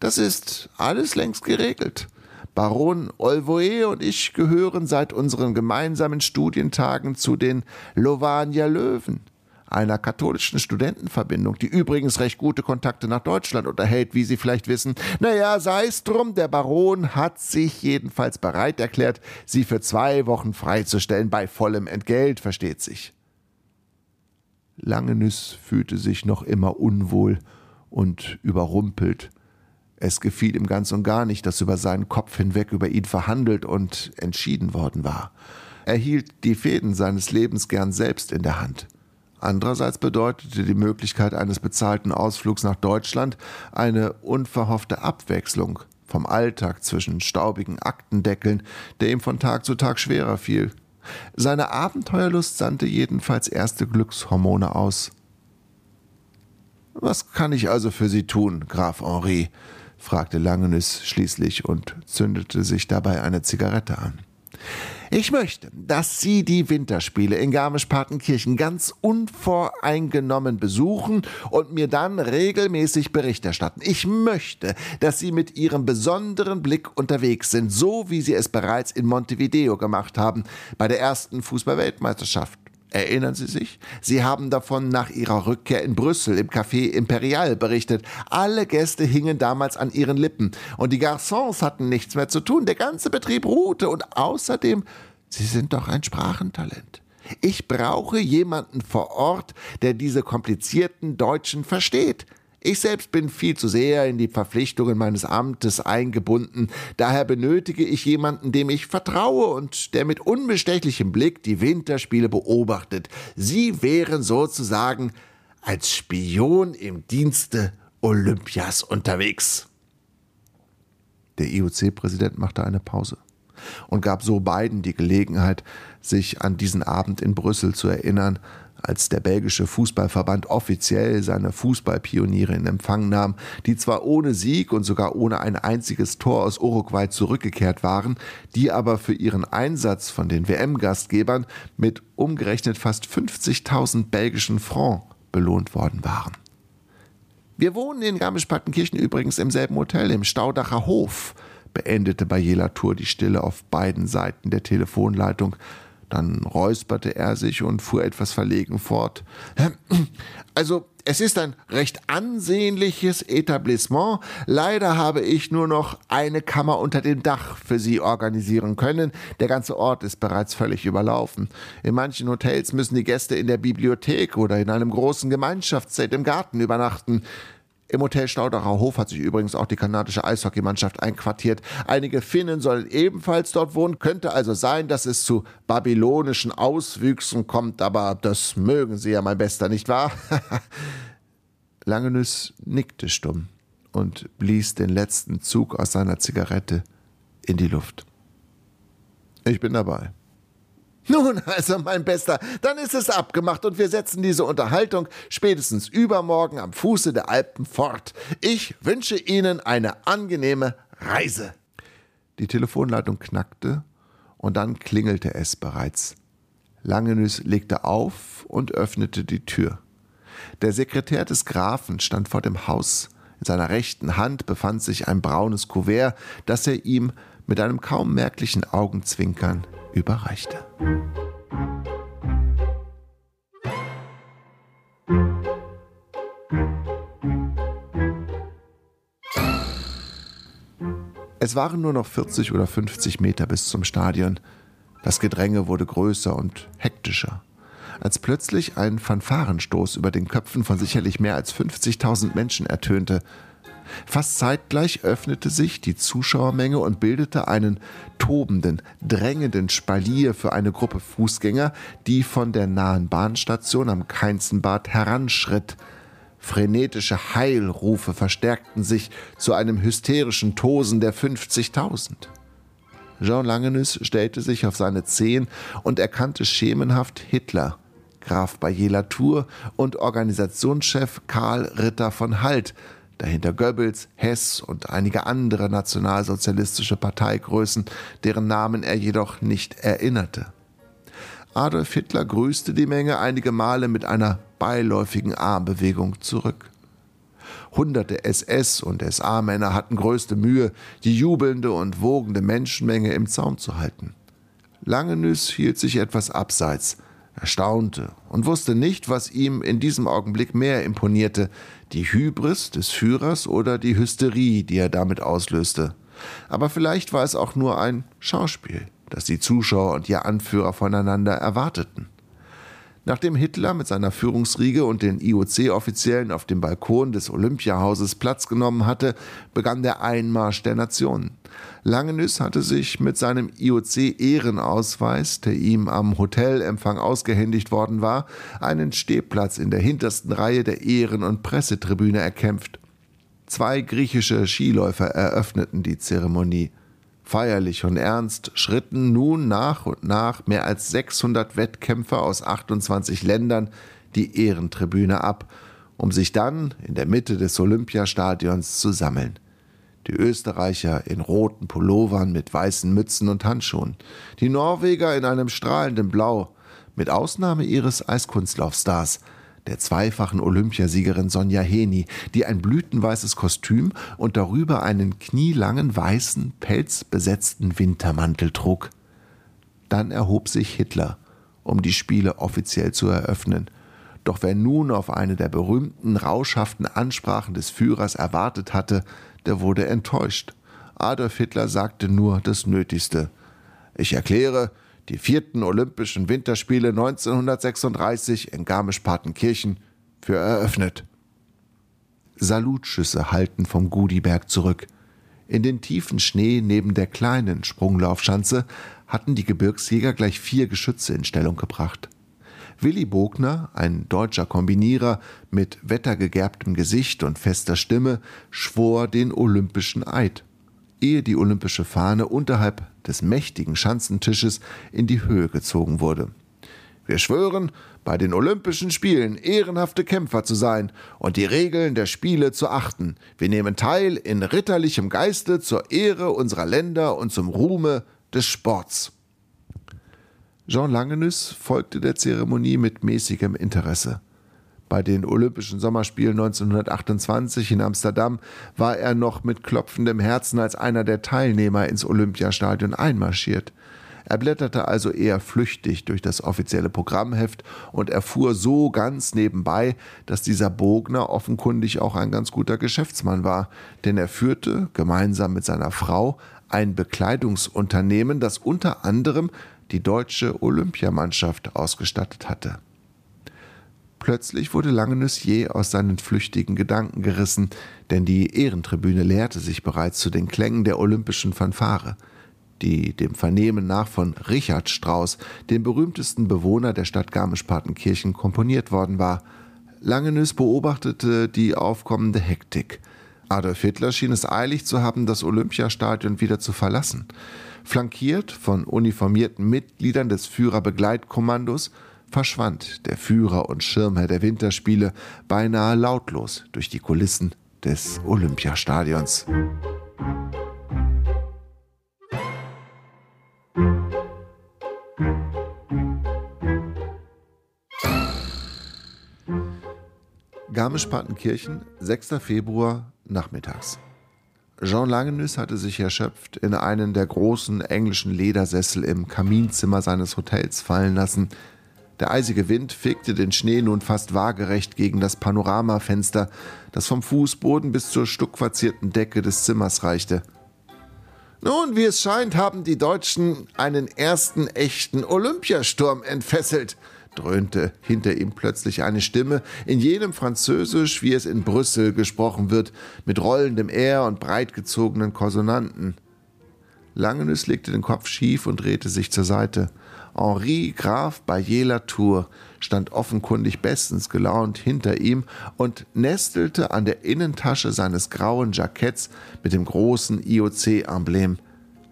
Das ist alles längst geregelt. Baron Olvoe und ich gehören seit unseren gemeinsamen Studientagen zu den Lovania Löwen, einer katholischen Studentenverbindung, die übrigens recht gute Kontakte nach Deutschland unterhält, wie Sie vielleicht wissen. Naja, sei es drum, der Baron hat sich jedenfalls bereit erklärt, Sie für zwei Wochen freizustellen, bei vollem Entgelt, versteht sich. Langenüs fühlte sich noch immer unwohl und überrumpelt es gefiel ihm ganz und gar nicht, dass über seinen Kopf hinweg über ihn verhandelt und entschieden worden war. Er hielt die Fäden seines Lebens gern selbst in der Hand. Andererseits bedeutete die Möglichkeit eines bezahlten Ausflugs nach Deutschland eine unverhoffte Abwechslung vom Alltag zwischen staubigen Aktendeckeln, der ihm von Tag zu Tag schwerer fiel. Seine Abenteuerlust sandte jedenfalls erste Glückshormone aus. Was kann ich also für Sie tun, Graf Henri? Fragte Langenüs schließlich und zündete sich dabei eine Zigarette an. Ich möchte, dass Sie die Winterspiele in Garmisch-Partenkirchen ganz unvoreingenommen besuchen und mir dann regelmäßig Bericht erstatten. Ich möchte, dass Sie mit Ihrem besonderen Blick unterwegs sind, so wie Sie es bereits in Montevideo gemacht haben, bei der ersten Fußballweltmeisterschaft. Erinnern Sie sich? Sie haben davon nach Ihrer Rückkehr in Brüssel im Café Imperial berichtet. Alle Gäste hingen damals an ihren Lippen und die Garçons hatten nichts mehr zu tun. Der ganze Betrieb ruhte und außerdem, Sie sind doch ein Sprachentalent. Ich brauche jemanden vor Ort, der diese komplizierten Deutschen versteht. Ich selbst bin viel zu sehr in die Verpflichtungen meines Amtes eingebunden, daher benötige ich jemanden, dem ich vertraue und der mit unbestechlichem Blick die Winterspiele beobachtet. Sie wären sozusagen als Spion im Dienste Olympias unterwegs. Der IOC-Präsident machte eine Pause und gab so beiden die Gelegenheit, sich an diesen Abend in Brüssel zu erinnern, als der belgische Fußballverband offiziell seine Fußballpioniere in Empfang nahm, die zwar ohne Sieg und sogar ohne ein einziges Tor aus Uruguay zurückgekehrt waren, die aber für ihren Einsatz von den WM-Gastgebern mit umgerechnet fast 50.000 belgischen Francs belohnt worden waren. Wir wohnen in Garmisch-Partenkirchen übrigens im selben Hotel, im Staudacher Hof, beendete Bajela Tour die Stille auf beiden Seiten der Telefonleitung, dann räusperte er sich und fuhr etwas verlegen fort. Also, es ist ein recht ansehnliches Etablissement. Leider habe ich nur noch eine Kammer unter dem Dach für Sie organisieren können. Der ganze Ort ist bereits völlig überlaufen. In manchen Hotels müssen die Gäste in der Bibliothek oder in einem großen Gemeinschaftszelt im Garten übernachten. Im Hotel Staudacher Hof hat sich übrigens auch die kanadische Eishockeymannschaft einquartiert. Einige Finnen sollen ebenfalls dort wohnen. Könnte also sein, dass es zu babylonischen Auswüchsen kommt, aber das mögen Sie ja, mein Bester, nicht wahr? Langenüss nickte stumm und blies den letzten Zug aus seiner Zigarette in die Luft. Ich bin dabei. Nun, also mein Bester, dann ist es abgemacht und wir setzen diese Unterhaltung spätestens übermorgen am Fuße der Alpen fort. Ich wünsche Ihnen eine angenehme Reise. Die Telefonleitung knackte und dann klingelte es bereits. Langenüs legte auf und öffnete die Tür. Der Sekretär des Grafen stand vor dem Haus. In seiner rechten Hand befand sich ein braunes Kuvert, das er ihm mit einem kaum merklichen Augenzwinkern überreichte. Es waren nur noch 40 oder 50 Meter bis zum Stadion. Das Gedränge wurde größer und hektischer. Als plötzlich ein Fanfarenstoß über den Köpfen von sicherlich mehr als 50.000 Menschen ertönte, Fast zeitgleich öffnete sich die Zuschauermenge und bildete einen tobenden, drängenden Spalier für eine Gruppe Fußgänger, die von der nahen Bahnstation am Keinzenbad heranschritt. Frenetische Heilrufe verstärkten sich zu einem hysterischen Tosen der 50.000. Jean Langenus stellte sich auf seine Zehen und erkannte schemenhaft Hitler, Graf Bayer-Latour und Organisationschef Karl Ritter von Halt, dahinter Goebbels, Hess und einige andere nationalsozialistische Parteigrößen, deren Namen er jedoch nicht erinnerte. Adolf Hitler grüßte die Menge einige Male mit einer beiläufigen Armbewegung zurück. Hunderte SS- und SA-Männer hatten größte Mühe, die jubelnde und wogende Menschenmenge im Zaum zu halten. Langenüs hielt sich etwas abseits, er staunte und wusste nicht, was ihm in diesem Augenblick mehr imponierte, die Hybris des Führers oder die Hysterie, die er damit auslöste. Aber vielleicht war es auch nur ein Schauspiel, das die Zuschauer und ihr Anführer voneinander erwarteten. Nachdem Hitler mit seiner Führungsriege und den IOC-Offiziellen auf dem Balkon des Olympiahauses Platz genommen hatte, begann der Einmarsch der Nationen. Langenüs hatte sich mit seinem IOC-Ehrenausweis, der ihm am Hotelempfang ausgehändigt worden war, einen Stehplatz in der hintersten Reihe der Ehren- und Pressetribüne erkämpft. Zwei griechische Skiläufer eröffneten die Zeremonie. Feierlich und ernst schritten nun nach und nach mehr als 600 Wettkämpfer aus 28 Ländern die Ehrentribüne ab, um sich dann in der Mitte des Olympiastadions zu sammeln. Die Österreicher in roten Pullovern mit weißen Mützen und Handschuhen, die Norweger in einem strahlenden Blau, mit Ausnahme ihres Eiskunstlaufstars, der zweifachen Olympiasiegerin Sonja Heni, die ein blütenweißes Kostüm und darüber einen knielangen weißen, pelzbesetzten Wintermantel trug. Dann erhob sich Hitler um die Spiele offiziell zu eröffnen. Doch wer nun auf eine der berühmten, rauschhaften Ansprachen des Führers erwartet hatte, der wurde enttäuscht. Adolf Hitler sagte nur das Nötigste. Ich erkläre die vierten Olympischen Winterspiele 1936 in Garmisch-Partenkirchen für eröffnet. Salutschüsse halten vom Gudiberg zurück. In den tiefen Schnee neben der kleinen Sprunglaufschanze hatten die Gebirgsjäger gleich vier Geschütze in Stellung gebracht. Willi Bogner, ein deutscher Kombinierer mit wettergegerbtem Gesicht und fester Stimme, schwor den olympischen Eid, ehe die olympische Fahne unterhalb des mächtigen Schanzentisches in die Höhe gezogen wurde. Wir schwören, bei den Olympischen Spielen ehrenhafte Kämpfer zu sein und die Regeln der Spiele zu achten. Wir nehmen teil in ritterlichem Geiste zur Ehre unserer Länder und zum Ruhme des Sports. Jean Langenus folgte der Zeremonie mit mäßigem Interesse. Bei den Olympischen Sommerspielen 1928 in Amsterdam war er noch mit klopfendem Herzen als einer der Teilnehmer ins Olympiastadion einmarschiert. Er blätterte also eher flüchtig durch das offizielle Programmheft und erfuhr so ganz nebenbei, dass dieser Bogner offenkundig auch ein ganz guter Geschäftsmann war, denn er führte gemeinsam mit seiner Frau ein Bekleidungsunternehmen, das unter anderem die deutsche Olympiamannschaft ausgestattet hatte. Plötzlich wurde Langenüssier aus seinen flüchtigen Gedanken gerissen, denn die Ehrentribüne leerte sich bereits zu den Klängen der olympischen Fanfare, die dem Vernehmen nach von Richard Strauss, dem berühmtesten Bewohner der Stadt Garmisch-Partenkirchen, komponiert worden war. Langenüs beobachtete die aufkommende Hektik. Adolf Hitler schien es eilig zu haben, das Olympiastadion wieder zu verlassen. Flankiert von uniformierten Mitgliedern des Führerbegleitkommandos verschwand der Führer und Schirmherr der Winterspiele beinahe lautlos durch die Kulissen des Olympiastadions. Garmisch-Partenkirchen, 6. Februar, nachmittags. Jean Langenüs hatte sich erschöpft in einen der großen englischen Ledersessel im Kaminzimmer seines Hotels fallen lassen. Der eisige Wind fegte den Schnee nun fast waagerecht gegen das Panoramafenster, das vom Fußboden bis zur stuckverzierten Decke des Zimmers reichte. Nun, wie es scheint, haben die Deutschen einen ersten echten Olympiasturm entfesselt, dröhnte hinter ihm plötzlich eine Stimme in jenem Französisch, wie es in Brüssel gesprochen wird, mit rollendem R und breitgezogenen Konsonanten. Langenüs legte den Kopf schief und drehte sich zur Seite. Henri Graf Bayer-Latour stand offenkundig bestens gelaunt hinter ihm und nestelte an der Innentasche seines grauen Jacketts mit dem großen IOC-Emblem.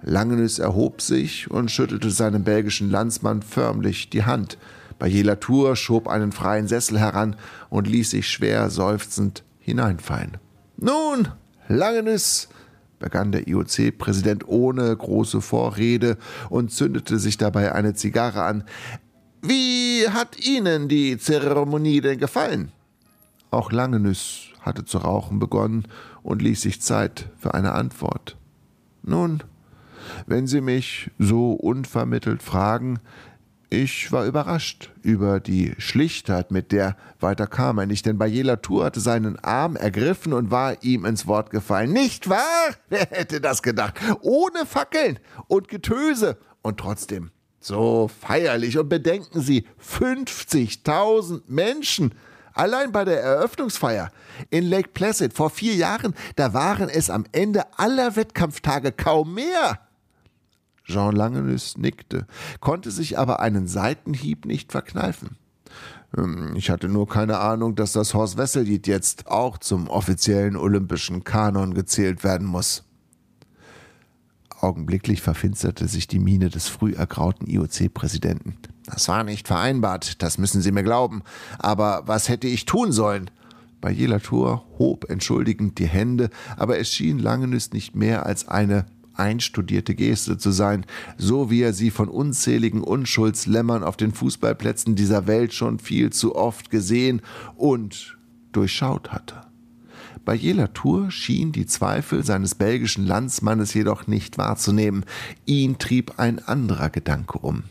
Langenüs erhob sich und schüttelte seinem belgischen Landsmann förmlich die Hand. Bayer Latour schob einen freien Sessel heran und ließ sich schwer seufzend hineinfallen. Nun, Langenüs, begann der IOC-Präsident ohne große Vorrede und zündete sich dabei eine Zigarre an. Wie hat Ihnen die Zeremonie denn gefallen? Auch Langenüs hatte zu rauchen begonnen und ließ sich Zeit für eine Antwort. Nun, wenn Sie mich so unvermittelt fragen, ich war überrascht über die Schlichtheit, mit der weiter kam er nicht, denn Bayela Tour hatte seinen Arm ergriffen und war ihm ins Wort gefallen. Nicht wahr? Wer hätte das gedacht? Ohne Fackeln und Getöse und trotzdem so feierlich. Und bedenken Sie, 50.000 Menschen. Allein bei der Eröffnungsfeier in Lake Placid vor vier Jahren, da waren es am Ende aller Wettkampftage kaum mehr. Jean Langenus nickte, konnte sich aber einen Seitenhieb nicht verkneifen. Ähm, ich hatte nur keine Ahnung, dass das Horst Wessel-Lied jetzt auch zum offiziellen olympischen Kanon gezählt werden muss. Augenblicklich verfinsterte sich die Miene des früh ergrauten IOC-Präsidenten. Das war nicht vereinbart, das müssen Sie mir glauben. Aber was hätte ich tun sollen? Bei jeder Tour hob entschuldigend die Hände, aber es schien Langenüs nicht mehr als eine einstudierte Geste zu sein, so wie er sie von unzähligen Unschuldslämmern auf den Fußballplätzen dieser Welt schon viel zu oft gesehen und durchschaut hatte. Bei jener Tour schien die Zweifel seines belgischen Landsmannes jedoch nicht wahrzunehmen. Ihn trieb ein anderer Gedanke um.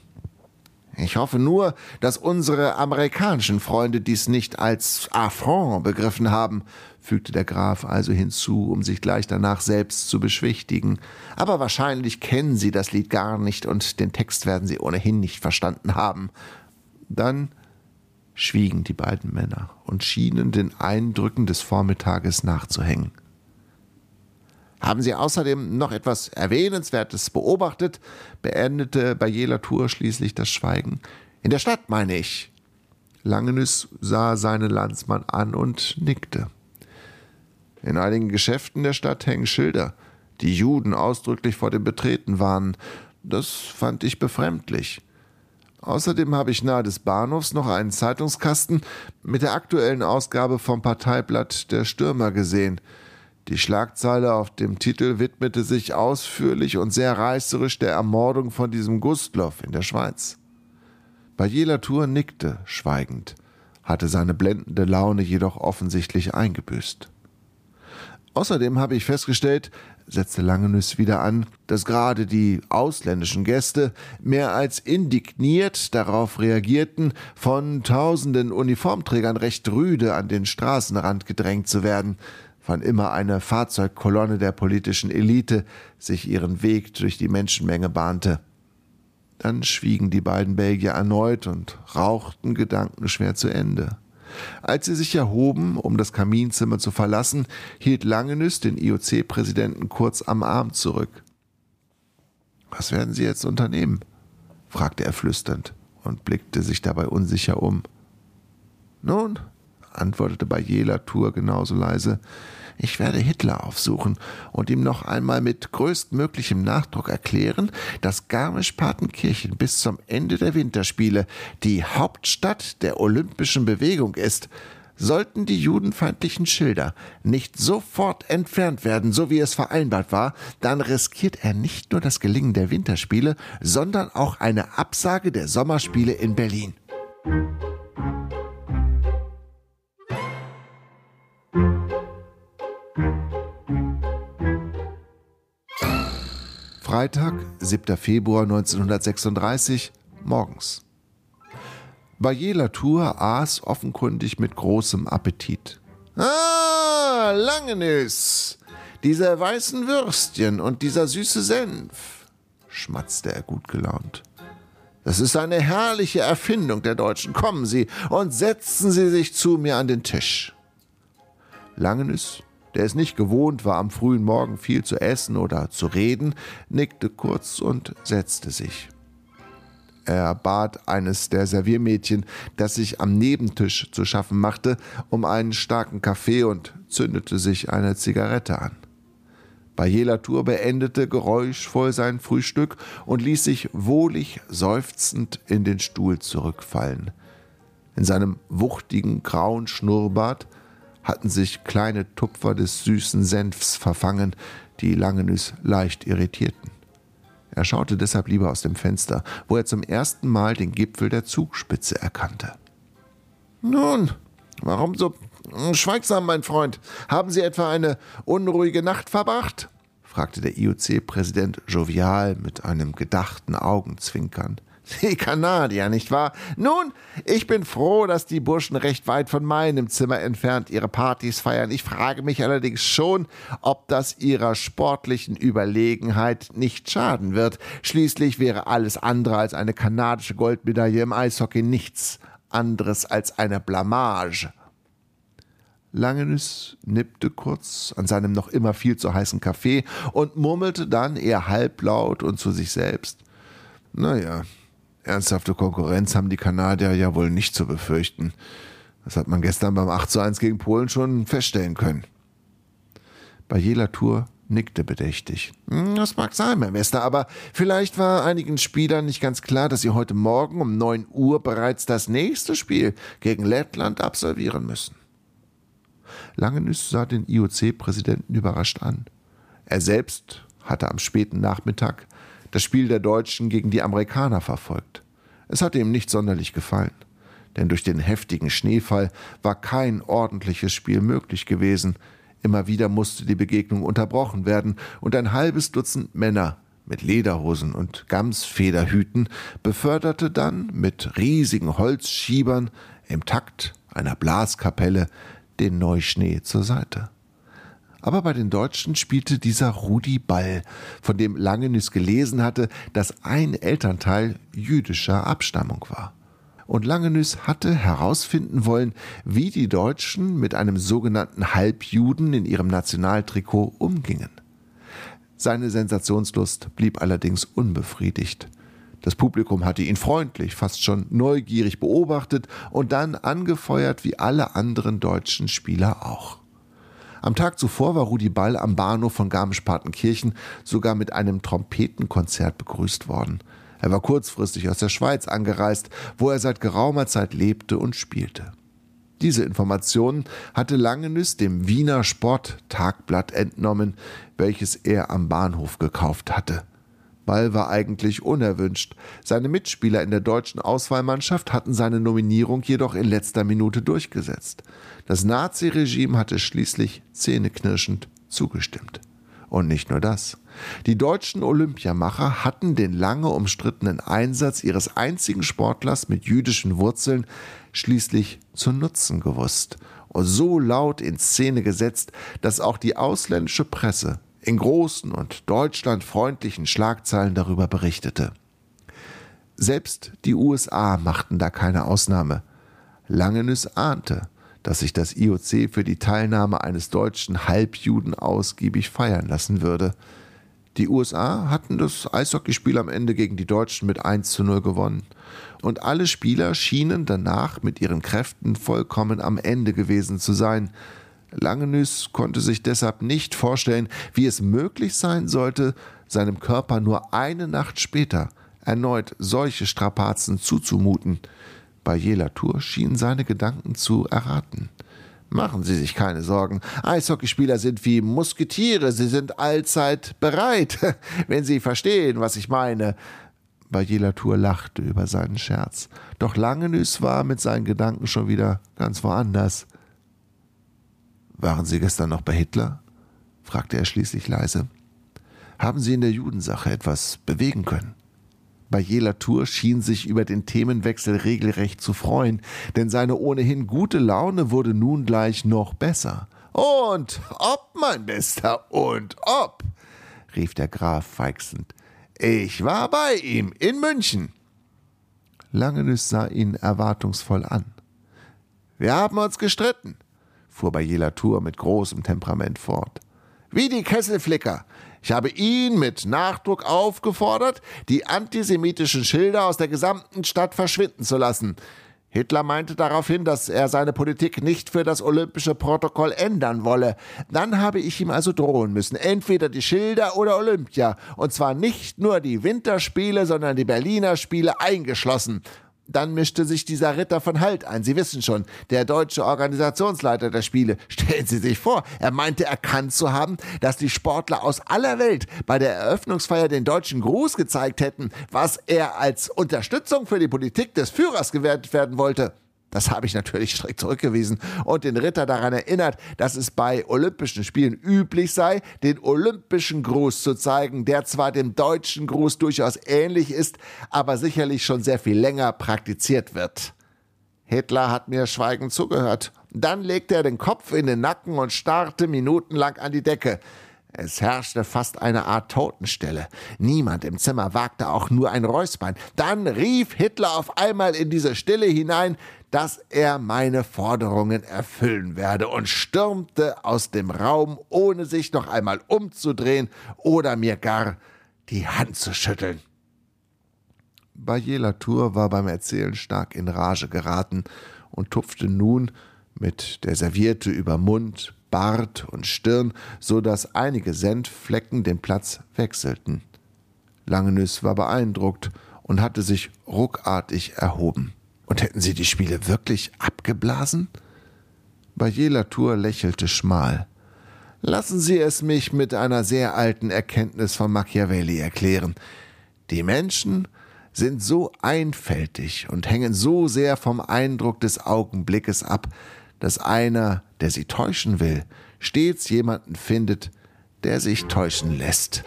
Ich hoffe nur, dass unsere amerikanischen Freunde dies nicht als Affront begriffen haben, fügte der Graf also hinzu, um sich gleich danach selbst zu beschwichtigen. Aber wahrscheinlich kennen Sie das Lied gar nicht und den Text werden Sie ohnehin nicht verstanden haben. Dann schwiegen die beiden Männer und schienen den Eindrücken des Vormittages nachzuhängen. Haben Sie außerdem noch etwas Erwähnenswertes beobachtet? beendete Bayela Tour schließlich das Schweigen. In der Stadt, meine ich. Langenüs sah seinen Landsmann an und nickte. In einigen Geschäften der Stadt hängen Schilder, die Juden ausdrücklich vor dem Betreten warnen. Das fand ich befremdlich. Außerdem habe ich nahe des Bahnhofs noch einen Zeitungskasten mit der aktuellen Ausgabe vom Parteiblatt der Stürmer gesehen. Die Schlagzeile auf dem Titel widmete sich ausführlich und sehr reißerisch der Ermordung von diesem Gustloff in der Schweiz. Bajela Tour nickte schweigend, hatte seine blendende Laune jedoch offensichtlich eingebüßt. Außerdem habe ich festgestellt, setzte Langenüss wieder an, dass gerade die ausländischen Gäste mehr als indigniert darauf reagierten, von tausenden Uniformträgern recht rüde an den Straßenrand gedrängt zu werden, wann immer eine Fahrzeugkolonne der politischen Elite sich ihren Weg durch die Menschenmenge bahnte. Dann schwiegen die beiden Belgier erneut und rauchten gedankenschwer zu Ende. Als sie sich erhoben, um das Kaminzimmer zu verlassen, hielt Langenüs den IOC-Präsidenten kurz am Arm zurück. Was werden Sie jetzt unternehmen? fragte er flüsternd und blickte sich dabei unsicher um. Nun, antwortete Bajela Tour genauso leise, ich werde Hitler aufsuchen und ihm noch einmal mit größtmöglichem Nachdruck erklären, dass Garmisch-Partenkirchen bis zum Ende der Winterspiele die Hauptstadt der olympischen Bewegung ist. Sollten die judenfeindlichen Schilder nicht sofort entfernt werden, so wie es vereinbart war, dann riskiert er nicht nur das Gelingen der Winterspiele, sondern auch eine Absage der Sommerspiele in Berlin. Freitag, 7. Februar 1936, morgens. Bayer Latour aß offenkundig mit großem Appetit. Ah, Langenis! Diese weißen Würstchen und dieser süße Senf, schmatzte er gut gelaunt. Das ist eine herrliche Erfindung der Deutschen. Kommen Sie und setzen Sie sich zu mir an den Tisch. Langenis der es nicht gewohnt war, am frühen Morgen viel zu essen oder zu reden, nickte kurz und setzte sich. Er bat eines der Serviermädchen, das sich am Nebentisch zu schaffen machte, um einen starken Kaffee und zündete sich eine Zigarette an. Bayela Tour beendete geräuschvoll sein Frühstück und ließ sich wohlig seufzend in den Stuhl zurückfallen. In seinem wuchtigen grauen Schnurrbart hatten sich kleine Tupfer des süßen Senfs verfangen, die Langenüs leicht irritierten. Er schaute deshalb lieber aus dem Fenster, wo er zum ersten Mal den Gipfel der Zugspitze erkannte. Nun, warum so schweigsam, mein Freund? Haben Sie etwa eine unruhige Nacht verbracht? fragte der IOC-Präsident jovial mit einem gedachten Augenzwinkern. Die Kanadier, nicht wahr? Nun, ich bin froh, dass die Burschen recht weit von meinem Zimmer entfernt ihre Partys feiern. Ich frage mich allerdings schon, ob das ihrer sportlichen Überlegenheit nicht schaden wird. Schließlich wäre alles andere als eine kanadische Goldmedaille im Eishockey nichts anderes als eine Blamage. Langenüs nippte kurz an seinem noch immer viel zu heißen Kaffee und murmelte dann eher halblaut und zu sich selbst. Naja, Ernsthafte Konkurrenz haben die Kanadier ja wohl nicht zu befürchten. Das hat man gestern beim 8 zu 1 gegen Polen schon feststellen können. Bei jeder Tour nickte bedächtig. Hm, das mag sein, mein Mester, aber vielleicht war einigen Spielern nicht ganz klar, dass sie heute Morgen um 9 Uhr bereits das nächste Spiel gegen Lettland absolvieren müssen. Langenüs sah den IOC-Präsidenten überrascht an. Er selbst hatte am späten Nachmittag das Spiel der Deutschen gegen die Amerikaner verfolgt. Es hatte ihm nicht sonderlich gefallen, denn durch den heftigen Schneefall war kein ordentliches Spiel möglich gewesen. Immer wieder musste die Begegnung unterbrochen werden und ein halbes Dutzend Männer mit Lederhosen und Gamsfederhüten, beförderte dann mit riesigen Holzschiebern im Takt einer Blaskapelle den Neuschnee zur Seite. Aber bei den Deutschen spielte dieser Rudi Ball, von dem Langenüs gelesen hatte, dass ein Elternteil jüdischer Abstammung war. Und Langenüs hatte herausfinden wollen, wie die Deutschen mit einem sogenannten Halbjuden in ihrem Nationaltrikot umgingen. Seine Sensationslust blieb allerdings unbefriedigt. Das Publikum hatte ihn freundlich, fast schon neugierig beobachtet und dann angefeuert wie alle anderen deutschen Spieler auch. Am Tag zuvor war Rudi Ball am Bahnhof von Garmisch-Partenkirchen sogar mit einem Trompetenkonzert begrüßt worden. Er war kurzfristig aus der Schweiz angereist, wo er seit geraumer Zeit lebte und spielte. Diese Informationen hatte Langenüs dem Wiener Sporttagblatt entnommen, welches er am Bahnhof gekauft hatte. Ball war eigentlich unerwünscht. Seine Mitspieler in der deutschen Auswahlmannschaft hatten seine Nominierung jedoch in letzter Minute durchgesetzt. Das Naziregime hatte schließlich zähneknirschend zugestimmt. Und nicht nur das. Die deutschen Olympiamacher hatten den lange umstrittenen Einsatz ihres einzigen Sportlers mit jüdischen Wurzeln schließlich zu nutzen gewusst und so laut in Szene gesetzt, dass auch die ausländische Presse in großen und deutschlandfreundlichen Schlagzeilen darüber berichtete. Selbst die USA machten da keine Ausnahme. Langenüs ahnte, dass sich das IOC für die Teilnahme eines deutschen Halbjuden ausgiebig feiern lassen würde. Die USA hatten das Eishockeyspiel am Ende gegen die Deutschen mit 1 zu 0 gewonnen. Und alle Spieler schienen danach mit ihren Kräften vollkommen am Ende gewesen zu sein. Langenüs konnte sich deshalb nicht vorstellen, wie es möglich sein sollte, seinem Körper nur eine Nacht später erneut solche Strapazen zuzumuten. Bei jeder Tour schienen seine Gedanken zu erraten. Machen Sie sich keine Sorgen. Eishockeyspieler sind wie Musketiere, sie sind allzeit bereit, wenn Sie verstehen, was ich meine. Bajela Tour lachte über seinen Scherz. Doch Langenüs war mit seinen Gedanken schon wieder ganz woanders. Waren Sie gestern noch bei Hitler? fragte er schließlich leise. Haben Sie in der Judensache etwas bewegen können? Bei Jela Tour schien sich über den Themenwechsel regelrecht zu freuen, denn seine ohnehin gute Laune wurde nun gleich noch besser. Und ob, mein Bester, und ob, rief der Graf feixend. Ich war bei ihm in München. Langenüs sah ihn erwartungsvoll an. Wir haben uns gestritten, fuhr bei Jela Tour mit großem Temperament fort. Wie die Kesselflicker. Ich habe ihn mit Nachdruck aufgefordert, die antisemitischen Schilder aus der gesamten Stadt verschwinden zu lassen. Hitler meinte daraufhin, dass er seine Politik nicht für das olympische Protokoll ändern wolle. Dann habe ich ihm also drohen müssen, entweder die Schilder oder Olympia, und zwar nicht nur die Winterspiele, sondern die Berliner Spiele eingeschlossen. Dann mischte sich dieser Ritter von Halt ein. Sie wissen schon, der deutsche Organisationsleiter der Spiele. Stellen Sie sich vor, er meinte erkannt zu haben, dass die Sportler aus aller Welt bei der Eröffnungsfeier den deutschen Gruß gezeigt hätten, was er als Unterstützung für die Politik des Führers gewertet werden wollte. Das habe ich natürlich strikt zurückgewiesen und den Ritter daran erinnert, dass es bei Olympischen Spielen üblich sei, den olympischen Gruß zu zeigen, der zwar dem deutschen Gruß durchaus ähnlich ist, aber sicherlich schon sehr viel länger praktiziert wird. Hitler hat mir schweigend zugehört. Dann legte er den Kopf in den Nacken und starrte minutenlang an die Decke. Es herrschte fast eine Art Totenstelle. Niemand im Zimmer wagte auch nur ein Räuspern. Dann rief Hitler auf einmal in diese Stille hinein, dass er meine Forderungen erfüllen werde und stürmte aus dem Raum, ohne sich noch einmal umzudrehen oder mir gar die Hand zu schütteln. Bajela Tour war beim Erzählen stark in Rage geraten und tupfte nun mit der Serviette über Mund, Bart und Stirn, so dass einige Senflecken den Platz wechselten. Langenüs war beeindruckt und hatte sich ruckartig erhoben. Und hätten sie die Spiele wirklich abgeblasen? Bajela Tour lächelte schmal. Lassen Sie es mich mit einer sehr alten Erkenntnis von Machiavelli erklären. Die Menschen sind so einfältig und hängen so sehr vom Eindruck des Augenblickes ab, dass einer, der sie täuschen will, stets jemanden findet, der sich täuschen lässt.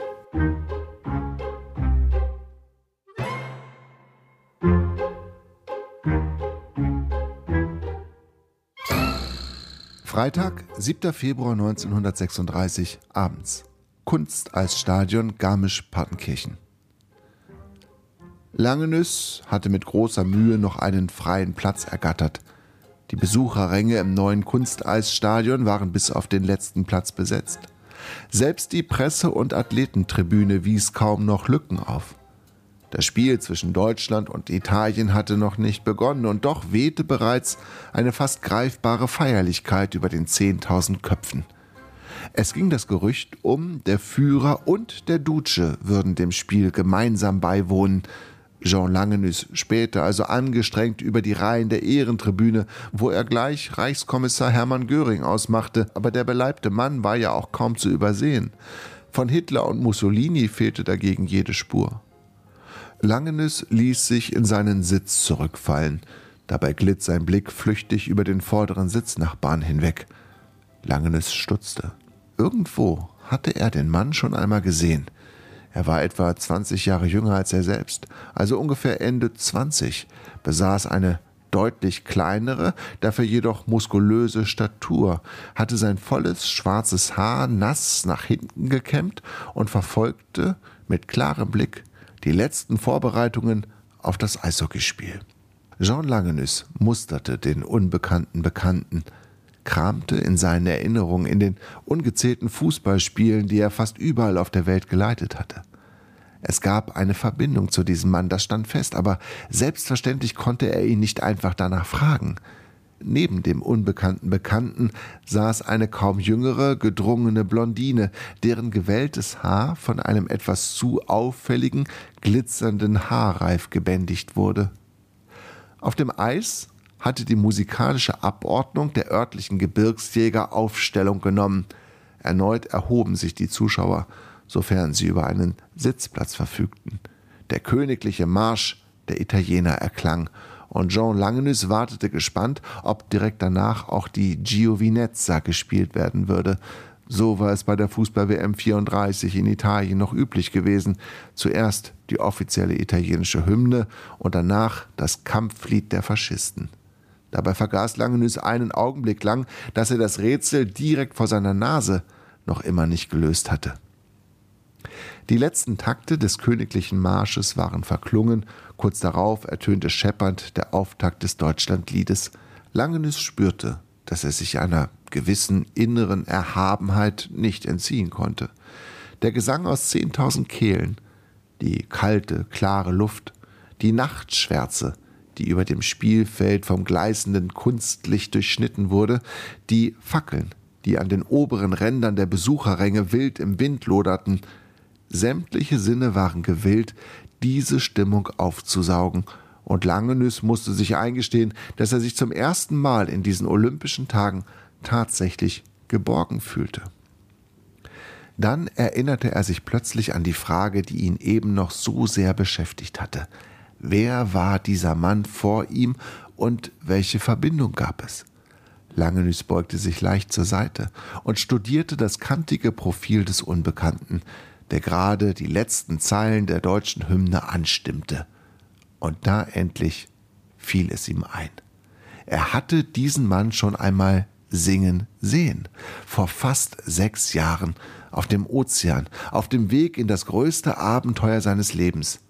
Freitag, 7. Februar 1936, abends. Kunst als Stadion Garmisch-Partenkirchen. Langenüss hatte mit großer Mühe noch einen freien Platz ergattert – die Besucherränge im neuen Kunsteisstadion waren bis auf den letzten Platz besetzt. Selbst die Presse- und Athletentribüne wies kaum noch Lücken auf. Das Spiel zwischen Deutschland und Italien hatte noch nicht begonnen und doch wehte bereits eine fast greifbare Feierlichkeit über den 10.000 Köpfen. Es ging das Gerücht um, der Führer und der Duce würden dem Spiel gemeinsam beiwohnen. Jean Langenus später also angestrengt über die Reihen der Ehrentribüne, wo er gleich Reichskommissar Hermann Göring ausmachte, aber der beleibte Mann war ja auch kaum zu übersehen. Von Hitler und Mussolini fehlte dagegen jede Spur. Langenüs ließ sich in seinen Sitz zurückfallen. Dabei glitt sein Blick flüchtig über den vorderen Sitznachbarn hinweg. Langenüs stutzte. Irgendwo hatte er den Mann schon einmal gesehen. Er war etwa 20 Jahre jünger als er selbst, also ungefähr Ende 20, besaß eine deutlich kleinere, dafür jedoch muskulöse Statur, hatte sein volles schwarzes Haar nass nach hinten gekämmt und verfolgte mit klarem Blick die letzten Vorbereitungen auf das Eishockeyspiel. Jean Langenüs musterte den unbekannten Bekannten, kramte in seinen Erinnerungen in den ungezählten Fußballspielen, die er fast überall auf der Welt geleitet hatte. Es gab eine Verbindung zu diesem Mann, das stand fest, aber selbstverständlich konnte er ihn nicht einfach danach fragen. Neben dem unbekannten Bekannten saß eine kaum jüngere, gedrungene Blondine, deren gewelltes Haar von einem etwas zu auffälligen, glitzernden Haarreif gebändigt wurde. Auf dem Eis hatte die musikalische Abordnung der örtlichen Gebirgsjäger Aufstellung genommen. Erneut erhoben sich die Zuschauer, sofern sie über einen Sitzplatz verfügten. Der königliche Marsch der Italiener erklang, und Jean Langenus wartete gespannt, ob direkt danach auch die Giovinezza gespielt werden würde. So war es bei der Fußball-WM 34 in Italien noch üblich gewesen. Zuerst die offizielle italienische Hymne und danach das Kampflied der Faschisten. Dabei vergaß Langenüs einen Augenblick lang, dass er das Rätsel direkt vor seiner Nase noch immer nicht gelöst hatte. Die letzten Takte des königlichen Marsches waren verklungen, kurz darauf ertönte scheppernd der Auftakt des Deutschlandliedes. Langenüs spürte, dass er sich einer gewissen inneren Erhabenheit nicht entziehen konnte. Der Gesang aus zehntausend Kehlen, die kalte, klare Luft, die Nachtschwärze, die über dem Spielfeld vom gleißenden Kunstlicht durchschnitten wurde, die Fackeln, die an den oberen Rändern der Besucherränge wild im Wind loderten, Sämtliche Sinne waren gewillt, diese Stimmung aufzusaugen, und Langenüs musste sich eingestehen, dass er sich zum ersten Mal in diesen olympischen Tagen tatsächlich geborgen fühlte. Dann erinnerte er sich plötzlich an die Frage, die ihn eben noch so sehr beschäftigt hatte. Wer war dieser Mann vor ihm und welche Verbindung gab es? Langenüs beugte sich leicht zur Seite und studierte das kantige Profil des Unbekannten, der gerade die letzten Zeilen der deutschen Hymne anstimmte. Und da endlich fiel es ihm ein. Er hatte diesen Mann schon einmal singen sehen, vor fast sechs Jahren, auf dem Ozean, auf dem Weg in das größte Abenteuer seines Lebens.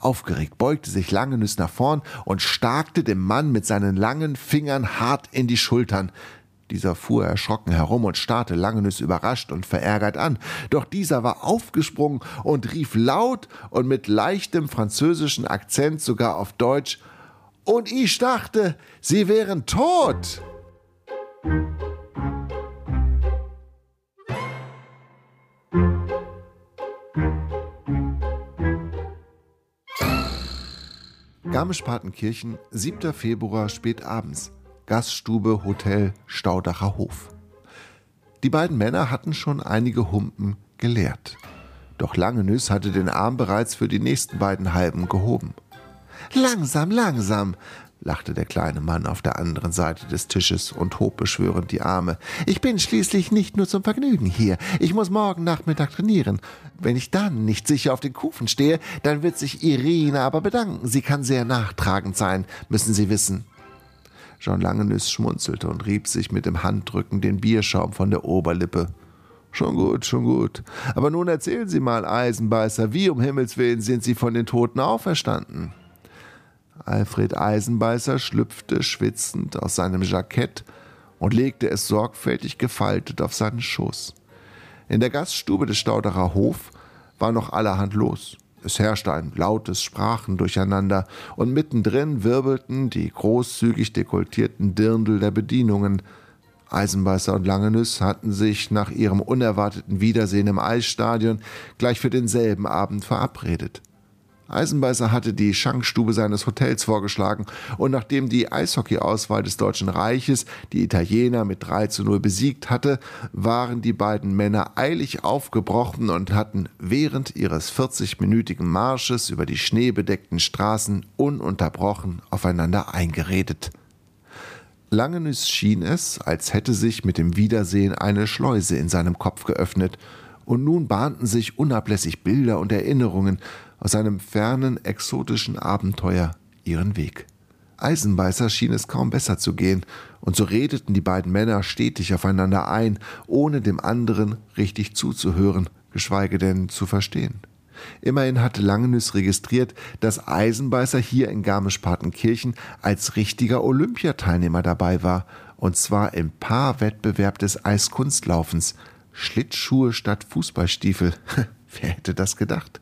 Aufgeregt beugte sich Langenüs nach vorn und starkte dem Mann mit seinen langen Fingern hart in die Schultern, dieser fuhr erschrocken herum und starrte Langenüs überrascht und verärgert an. Doch dieser war aufgesprungen und rief laut und mit leichtem französischen Akzent sogar auf Deutsch Und ich dachte, sie wären tot. Garmisch-Partenkirchen, 7. Februar, spät abends. Gaststube Hotel Staudacher Hof. Die beiden Männer hatten schon einige Humpen geleert. Doch Langenüs hatte den Arm bereits für die nächsten beiden Halben gehoben. Langsam, langsam, lachte der kleine Mann auf der anderen Seite des Tisches und hob beschwörend die Arme. Ich bin schließlich nicht nur zum Vergnügen hier. Ich muss morgen Nachmittag trainieren. Wenn ich dann nicht sicher auf den Kufen stehe, dann wird sich Irene aber bedanken. Sie kann sehr nachtragend sein, müssen Sie wissen. Jean Langenüss schmunzelte und rieb sich mit dem Handrücken den Bierschaum von der Oberlippe. Schon gut, schon gut. Aber nun erzählen Sie mal, Eisenbeißer, wie um Himmels willen sind Sie von den Toten auferstanden? Alfred Eisenbeißer schlüpfte schwitzend aus seinem Jackett und legte es sorgfältig gefaltet auf seinen Schoß. In der Gaststube des Stauderer Hof war noch allerhand los. Es herrschte ein lautes Sprachendurcheinander, und mittendrin wirbelten die großzügig dekoltierten Dirndl der Bedienungen. Eisenbeißer und Langenüss hatten sich nach ihrem unerwarteten Wiedersehen im Eisstadion gleich für denselben Abend verabredet. Eisenbeißer hatte die Schankstube seines Hotels vorgeschlagen und nachdem die Eishockeyauswahl des Deutschen Reiches die Italiener mit 3 zu 0 besiegt hatte, waren die beiden Männer eilig aufgebrochen und hatten während ihres 40-minütigen Marsches über die schneebedeckten Straßen ununterbrochen aufeinander eingeredet. Langenüs schien es, als hätte sich mit dem Wiedersehen eine Schleuse in seinem Kopf geöffnet, und nun bahnten sich unablässig Bilder und Erinnerungen aus einem fernen, exotischen Abenteuer ihren Weg. Eisenbeißer schien es kaum besser zu gehen, und so redeten die beiden Männer stetig aufeinander ein, ohne dem anderen richtig zuzuhören, geschweige denn zu verstehen. Immerhin hatte Langenüs registriert, dass Eisenbeißer hier in Garmisch-Partenkirchen als richtiger Olympiateilnehmer dabei war, und zwar im Paarwettbewerb des Eiskunstlaufens. Schlittschuhe statt Fußballstiefel. Wer hätte das gedacht?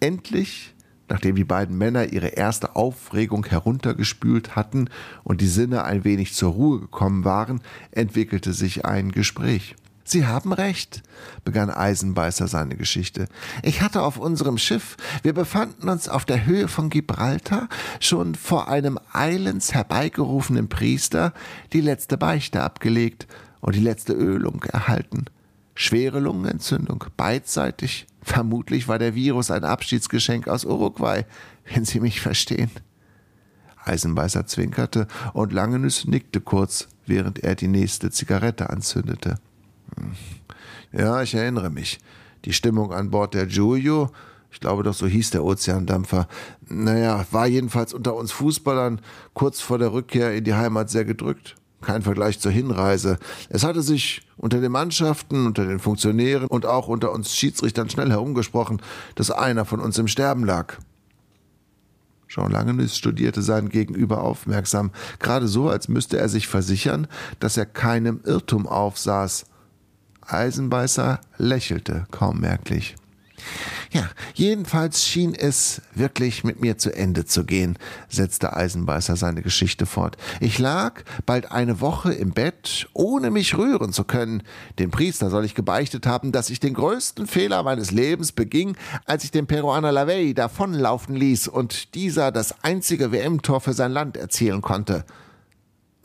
Endlich, nachdem die beiden Männer ihre erste Aufregung heruntergespült hatten und die Sinne ein wenig zur Ruhe gekommen waren, entwickelte sich ein Gespräch. Sie haben recht, begann Eisenbeißer seine Geschichte. Ich hatte auf unserem Schiff, wir befanden uns auf der Höhe von Gibraltar, schon vor einem eilends herbeigerufenen Priester die letzte Beichte abgelegt und die letzte Ölung erhalten. Schwere Lungenentzündung, beidseitig, Vermutlich war der Virus ein Abschiedsgeschenk aus Uruguay, wenn Sie mich verstehen. Eisenbeißer zwinkerte und Langenüs nickte kurz, während er die nächste Zigarette anzündete. Hm. Ja, ich erinnere mich. Die Stimmung an Bord der Giulio, ich glaube doch so hieß der Ozeandampfer, naja, war jedenfalls unter uns Fußballern kurz vor der Rückkehr in die Heimat sehr gedrückt. Kein Vergleich zur Hinreise. Es hatte sich unter den Mannschaften, unter den Funktionären und auch unter uns Schiedsrichtern schnell herumgesprochen, dass einer von uns im Sterben lag. Jean Langenüs studierte seinen Gegenüber aufmerksam, gerade so, als müsste er sich versichern, dass er keinem Irrtum aufsaß. Eisenbeißer lächelte kaum merklich. Ja, jedenfalls schien es wirklich mit mir zu Ende zu gehen, setzte Eisenbeißer seine Geschichte fort. Ich lag bald eine Woche im Bett, ohne mich rühren zu können. Dem Priester soll ich gebeichtet haben, dass ich den größten Fehler meines Lebens beging, als ich den Peruaner Lavey davonlaufen ließ und dieser das einzige WM-Tor für sein Land erzielen konnte.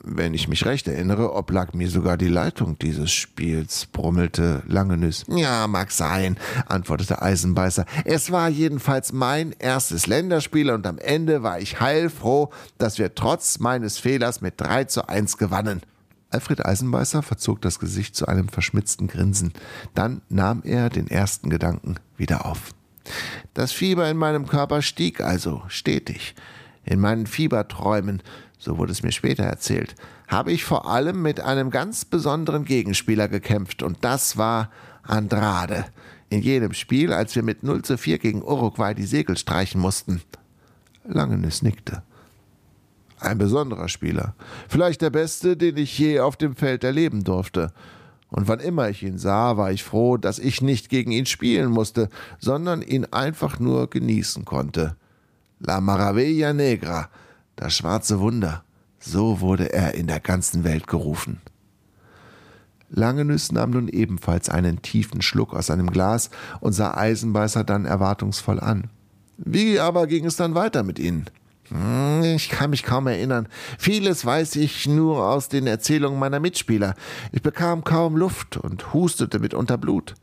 Wenn ich mich recht erinnere, oblag mir sogar die Leitung dieses Spiels, brummelte Langenüs. Ja, mag sein, antwortete Eisenbeißer. Es war jedenfalls mein erstes Länderspiel und am Ende war ich heilfroh, dass wir trotz meines Fehlers mit 3 zu 1 gewannen. Alfred Eisenbeißer verzog das Gesicht zu einem verschmitzten Grinsen. Dann nahm er den ersten Gedanken wieder auf. Das Fieber in meinem Körper stieg also stetig. In meinen Fieberträumen so wurde es mir später erzählt, habe ich vor allem mit einem ganz besonderen Gegenspieler gekämpft und das war Andrade. In jenem Spiel, als wir mit 0 zu 4 gegen Uruguay die Segel streichen mussten. Langenes nickte. Ein besonderer Spieler. Vielleicht der beste, den ich je auf dem Feld erleben durfte. Und wann immer ich ihn sah, war ich froh, dass ich nicht gegen ihn spielen musste, sondern ihn einfach nur genießen konnte. La Maravilla Negra, das schwarze Wunder, so wurde er in der ganzen Welt gerufen. Langenüss nahm nun ebenfalls einen tiefen Schluck aus seinem Glas und sah Eisenbeißer dann erwartungsvoll an. Wie aber ging es dann weiter mit Ihnen? Hm, ich kann mich kaum erinnern. Vieles weiß ich nur aus den Erzählungen meiner Mitspieler. Ich bekam kaum Luft und hustete mitunter Blut.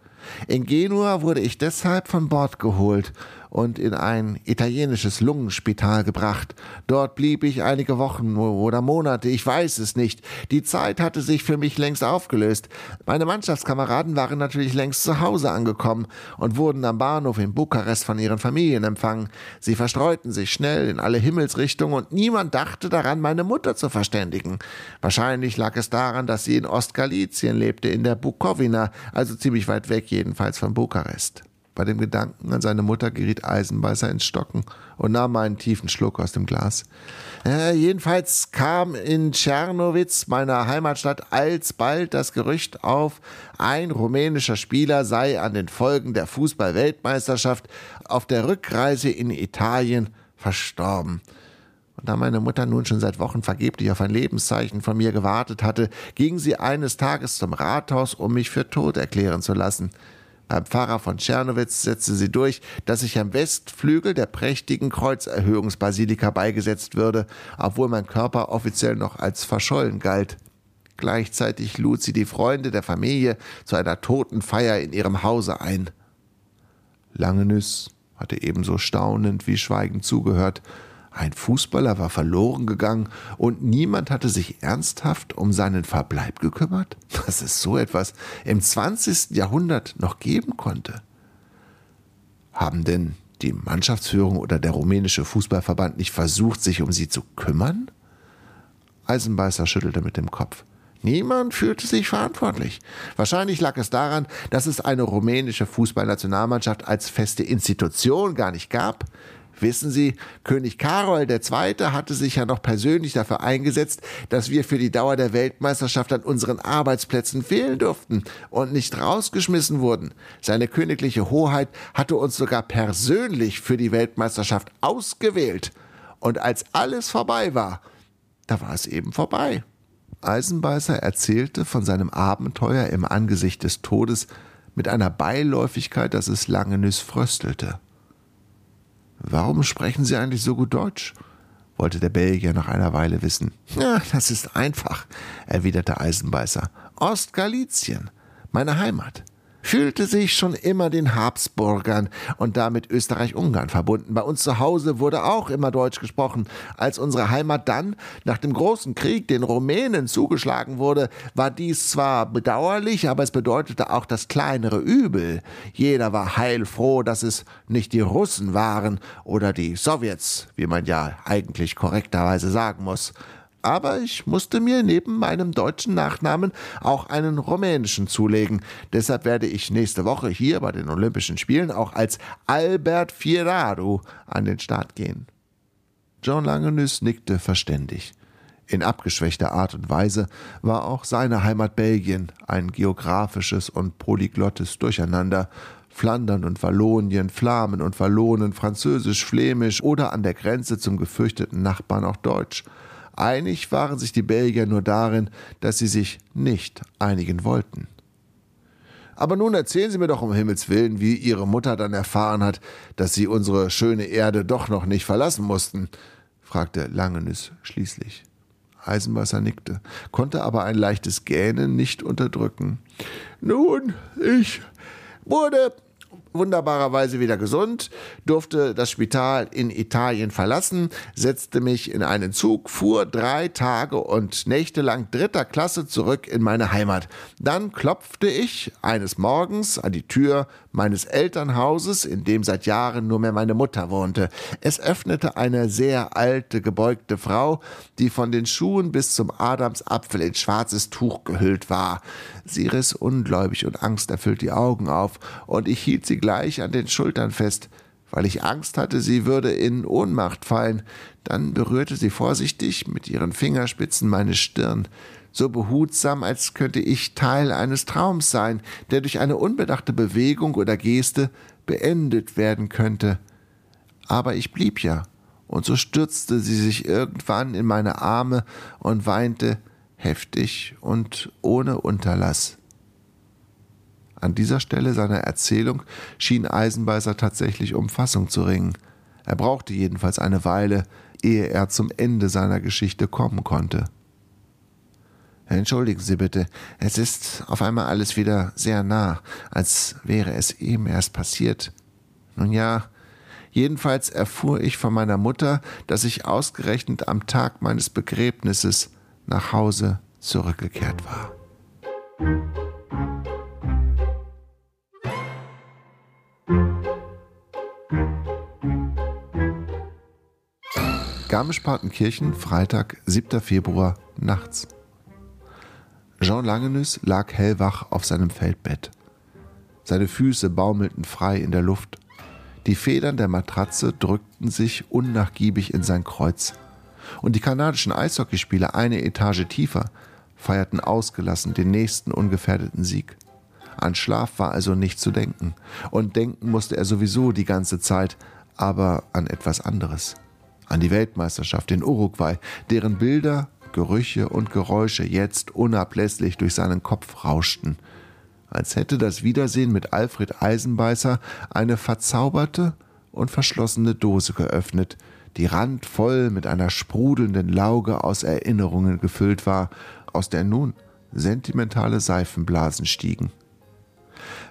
In Genua wurde ich deshalb von Bord geholt und in ein italienisches Lungenspital gebracht. Dort blieb ich einige Wochen oder Monate, ich weiß es nicht. Die Zeit hatte sich für mich längst aufgelöst. Meine Mannschaftskameraden waren natürlich längst zu Hause angekommen und wurden am Bahnhof in Bukarest von ihren Familien empfangen. Sie verstreuten sich schnell in alle Himmelsrichtungen und niemand dachte daran, meine Mutter zu verständigen. Wahrscheinlich lag es daran, dass sie in Ostgalizien lebte, in der Bukowina, also ziemlich weit weg jedenfalls von Bukarest. Bei dem Gedanken an seine Mutter geriet Eisenbeißer ins Stocken und nahm einen tiefen Schluck aus dem Glas. Äh, jedenfalls kam in Tschernowitz, meiner Heimatstadt, alsbald das Gerücht auf, ein rumänischer Spieler sei an den Folgen der Fußball-Weltmeisterschaft auf der Rückreise in Italien verstorben. Und da meine Mutter nun schon seit Wochen vergeblich auf ein Lebenszeichen von mir gewartet hatte, ging sie eines Tages zum Rathaus, um mich für tot erklären zu lassen. Beim Pfarrer von Tschernowitz setzte sie durch, dass ich am Westflügel der prächtigen Kreuzerhöhungsbasilika beigesetzt würde, obwohl mein Körper offiziell noch als verschollen galt. Gleichzeitig lud sie die Freunde der Familie zu einer Totenfeier in ihrem Hause ein. Langenüss hatte ebenso staunend wie schweigend zugehört ein Fußballer war verloren gegangen und niemand hatte sich ernsthaft um seinen Verbleib gekümmert? Dass es so etwas im 20. Jahrhundert noch geben konnte? Haben denn die Mannschaftsführung oder der rumänische Fußballverband nicht versucht, sich um sie zu kümmern? Eisenbeißer schüttelte mit dem Kopf. Niemand fühlte sich verantwortlich. Wahrscheinlich lag es daran, dass es eine rumänische Fußballnationalmannschaft als feste Institution gar nicht gab. Wissen Sie, König Karol II. hatte sich ja noch persönlich dafür eingesetzt, dass wir für die Dauer der Weltmeisterschaft an unseren Arbeitsplätzen fehlen durften und nicht rausgeschmissen wurden. Seine königliche Hoheit hatte uns sogar persönlich für die Weltmeisterschaft ausgewählt. Und als alles vorbei war, da war es eben vorbei. Eisenbeißer erzählte von seinem Abenteuer im Angesicht des Todes mit einer Beiläufigkeit, dass es Langenüs fröstelte. Warum sprechen Sie eigentlich so gut Deutsch? wollte der Belgier nach einer Weile wissen. Ja, das ist einfach, erwiderte Eisenbeißer. Ostgalizien, meine Heimat fühlte sich schon immer den Habsburgern und damit Österreich-Ungarn verbunden. Bei uns zu Hause wurde auch immer Deutsch gesprochen. Als unsere Heimat dann nach dem großen Krieg den Rumänen zugeschlagen wurde, war dies zwar bedauerlich, aber es bedeutete auch das kleinere Übel. Jeder war heilfroh, dass es nicht die Russen waren oder die Sowjets, wie man ja eigentlich korrekterweise sagen muss aber ich musste mir neben meinem deutschen Nachnamen auch einen rumänischen zulegen. Deshalb werde ich nächste Woche hier bei den Olympischen Spielen auch als Albert Fieraro an den Start gehen. John Langenüs nickte verständig. In abgeschwächter Art und Weise war auch seine Heimat Belgien ein geografisches und polyglottes Durcheinander. Flandern und Wallonien, Flamen und Wallonen, Französisch, Flämisch oder an der Grenze zum gefürchteten Nachbarn auch Deutsch – Einig waren sich die Belgier nur darin, dass sie sich nicht einigen wollten. Aber nun erzählen Sie mir doch um Himmels willen, wie Ihre Mutter dann erfahren hat, dass Sie unsere schöne Erde doch noch nicht verlassen mussten, fragte Langenüs schließlich. Eisenwasser nickte, konnte aber ein leichtes Gähnen nicht unterdrücken. Nun, ich wurde wunderbarerweise wieder gesund, durfte das Spital in Italien verlassen, setzte mich in einen Zug, fuhr drei Tage und Nächte lang dritter Klasse zurück in meine Heimat. Dann klopfte ich eines Morgens an die Tür meines Elternhauses, in dem seit Jahren nur mehr meine Mutter wohnte. Es öffnete eine sehr alte, gebeugte Frau, die von den Schuhen bis zum Adamsapfel in schwarzes Tuch gehüllt war. Sie riss ungläubig und angsterfüllt die Augen auf, und ich hielt sie gleich an den Schultern fest, weil ich Angst hatte, sie würde in Ohnmacht fallen. Dann berührte sie vorsichtig mit ihren Fingerspitzen meine Stirn, so behutsam, als könnte ich Teil eines Traums sein, der durch eine unbedachte Bewegung oder Geste beendet werden könnte. Aber ich blieb ja, und so stürzte sie sich irgendwann in meine Arme und weinte heftig und ohne Unterlass. An dieser Stelle seiner Erzählung schien Eisenbeißer tatsächlich um Fassung zu ringen. Er brauchte jedenfalls eine Weile, ehe er zum Ende seiner Geschichte kommen konnte. Entschuldigen Sie bitte, es ist auf einmal alles wieder sehr nah, als wäre es eben erst passiert. Nun ja, Jedenfalls erfuhr ich von meiner Mutter, dass ich ausgerechnet am Tag meines Begräbnisses nach Hause zurückgekehrt war. Garmisch-Partenkirchen, Freitag, 7. Februar, nachts. Jean Langenüs lag hellwach auf seinem Feldbett. Seine Füße baumelten frei in der Luft. Die Federn der Matratze drückten sich unnachgiebig in sein Kreuz. Und die kanadischen Eishockeyspieler eine Etage tiefer feierten ausgelassen den nächsten ungefährdeten Sieg. An Schlaf war also nicht zu denken. Und denken musste er sowieso die ganze Zeit, aber an etwas anderes. An die Weltmeisterschaft in Uruguay, deren Bilder, Gerüche und Geräusche jetzt unablässig durch seinen Kopf rauschten – als hätte das Wiedersehen mit Alfred Eisenbeißer eine verzauberte und verschlossene Dose geöffnet, die randvoll mit einer sprudelnden Lauge aus Erinnerungen gefüllt war, aus der nun sentimentale Seifenblasen stiegen.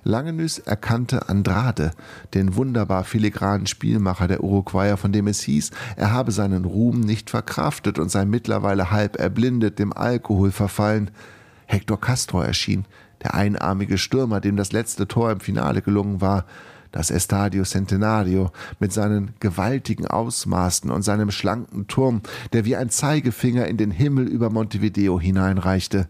Langenüs erkannte Andrade, den wunderbar filigranen Spielmacher der Uruguayer, von dem es hieß, er habe seinen Ruhm nicht verkraftet und sei mittlerweile halb erblindet, dem Alkohol verfallen. Hector Castro erschien, der einarmige Stürmer, dem das letzte Tor im Finale gelungen war, das Estadio Centenario mit seinen gewaltigen Ausmaßen und seinem schlanken Turm, der wie ein Zeigefinger in den Himmel über Montevideo hineinreichte,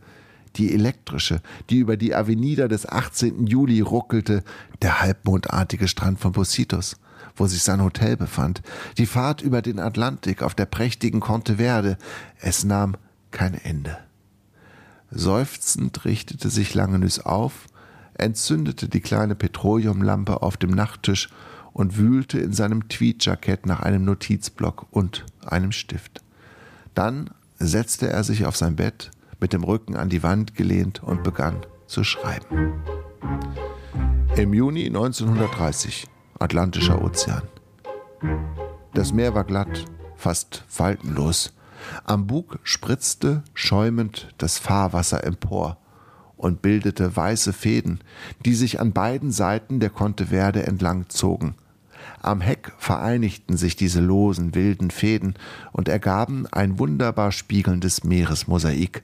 die elektrische, die über die Avenida des 18. Juli ruckelte, der halbmondartige Strand von Positos, wo sich sein Hotel befand, die Fahrt über den Atlantik auf der prächtigen Conte Verde, es nahm kein Ende. Seufzend richtete sich Langenüs auf, entzündete die kleine Petroleumlampe auf dem Nachttisch und wühlte in seinem Tweedjackett nach einem Notizblock und einem Stift. Dann setzte er sich auf sein Bett, mit dem Rücken an die Wand gelehnt und begann zu schreiben. Im Juni 1930, Atlantischer Ozean. Das Meer war glatt, fast faltenlos. Am Bug spritzte schäumend das Fahrwasser empor und bildete weiße Fäden, die sich an beiden Seiten der Conte Verde entlang zogen. Am Heck vereinigten sich diese losen, wilden Fäden und ergaben ein wunderbar spiegelndes Meeresmosaik.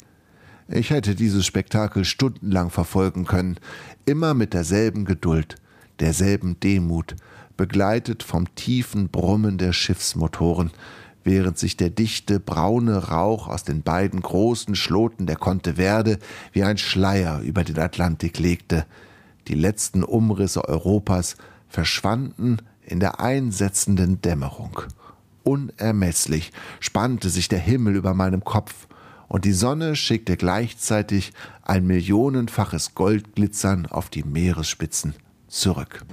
Ich hätte dieses Spektakel stundenlang verfolgen können, immer mit derselben Geduld, derselben Demut, begleitet vom tiefen Brummen der Schiffsmotoren, während sich der dichte braune Rauch aus den beiden großen Schloten der Conte Verde wie ein Schleier über den Atlantik legte. Die letzten Umrisse Europas verschwanden in der einsetzenden Dämmerung. Unermesslich spannte sich der Himmel über meinem Kopf, und die Sonne schickte gleichzeitig ein millionenfaches Goldglitzern auf die Meeresspitzen zurück.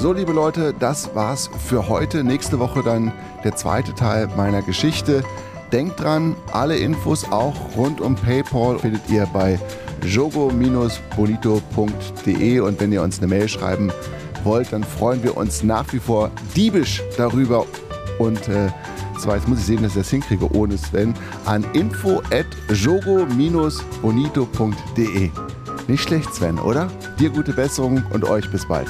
So, liebe Leute, das war's für heute. Nächste Woche dann der zweite Teil meiner Geschichte. Denkt dran, alle Infos auch rund um PayPal findet ihr bei jogo-bonito.de und wenn ihr uns eine Mail schreiben wollt, dann freuen wir uns nach wie vor diebisch darüber und äh, zwar jetzt muss ich sehen, dass ich das hinkriege ohne Sven an info at jogo-bonito.de. Nicht schlecht, Sven, oder? Dir gute Besserung und euch bis bald.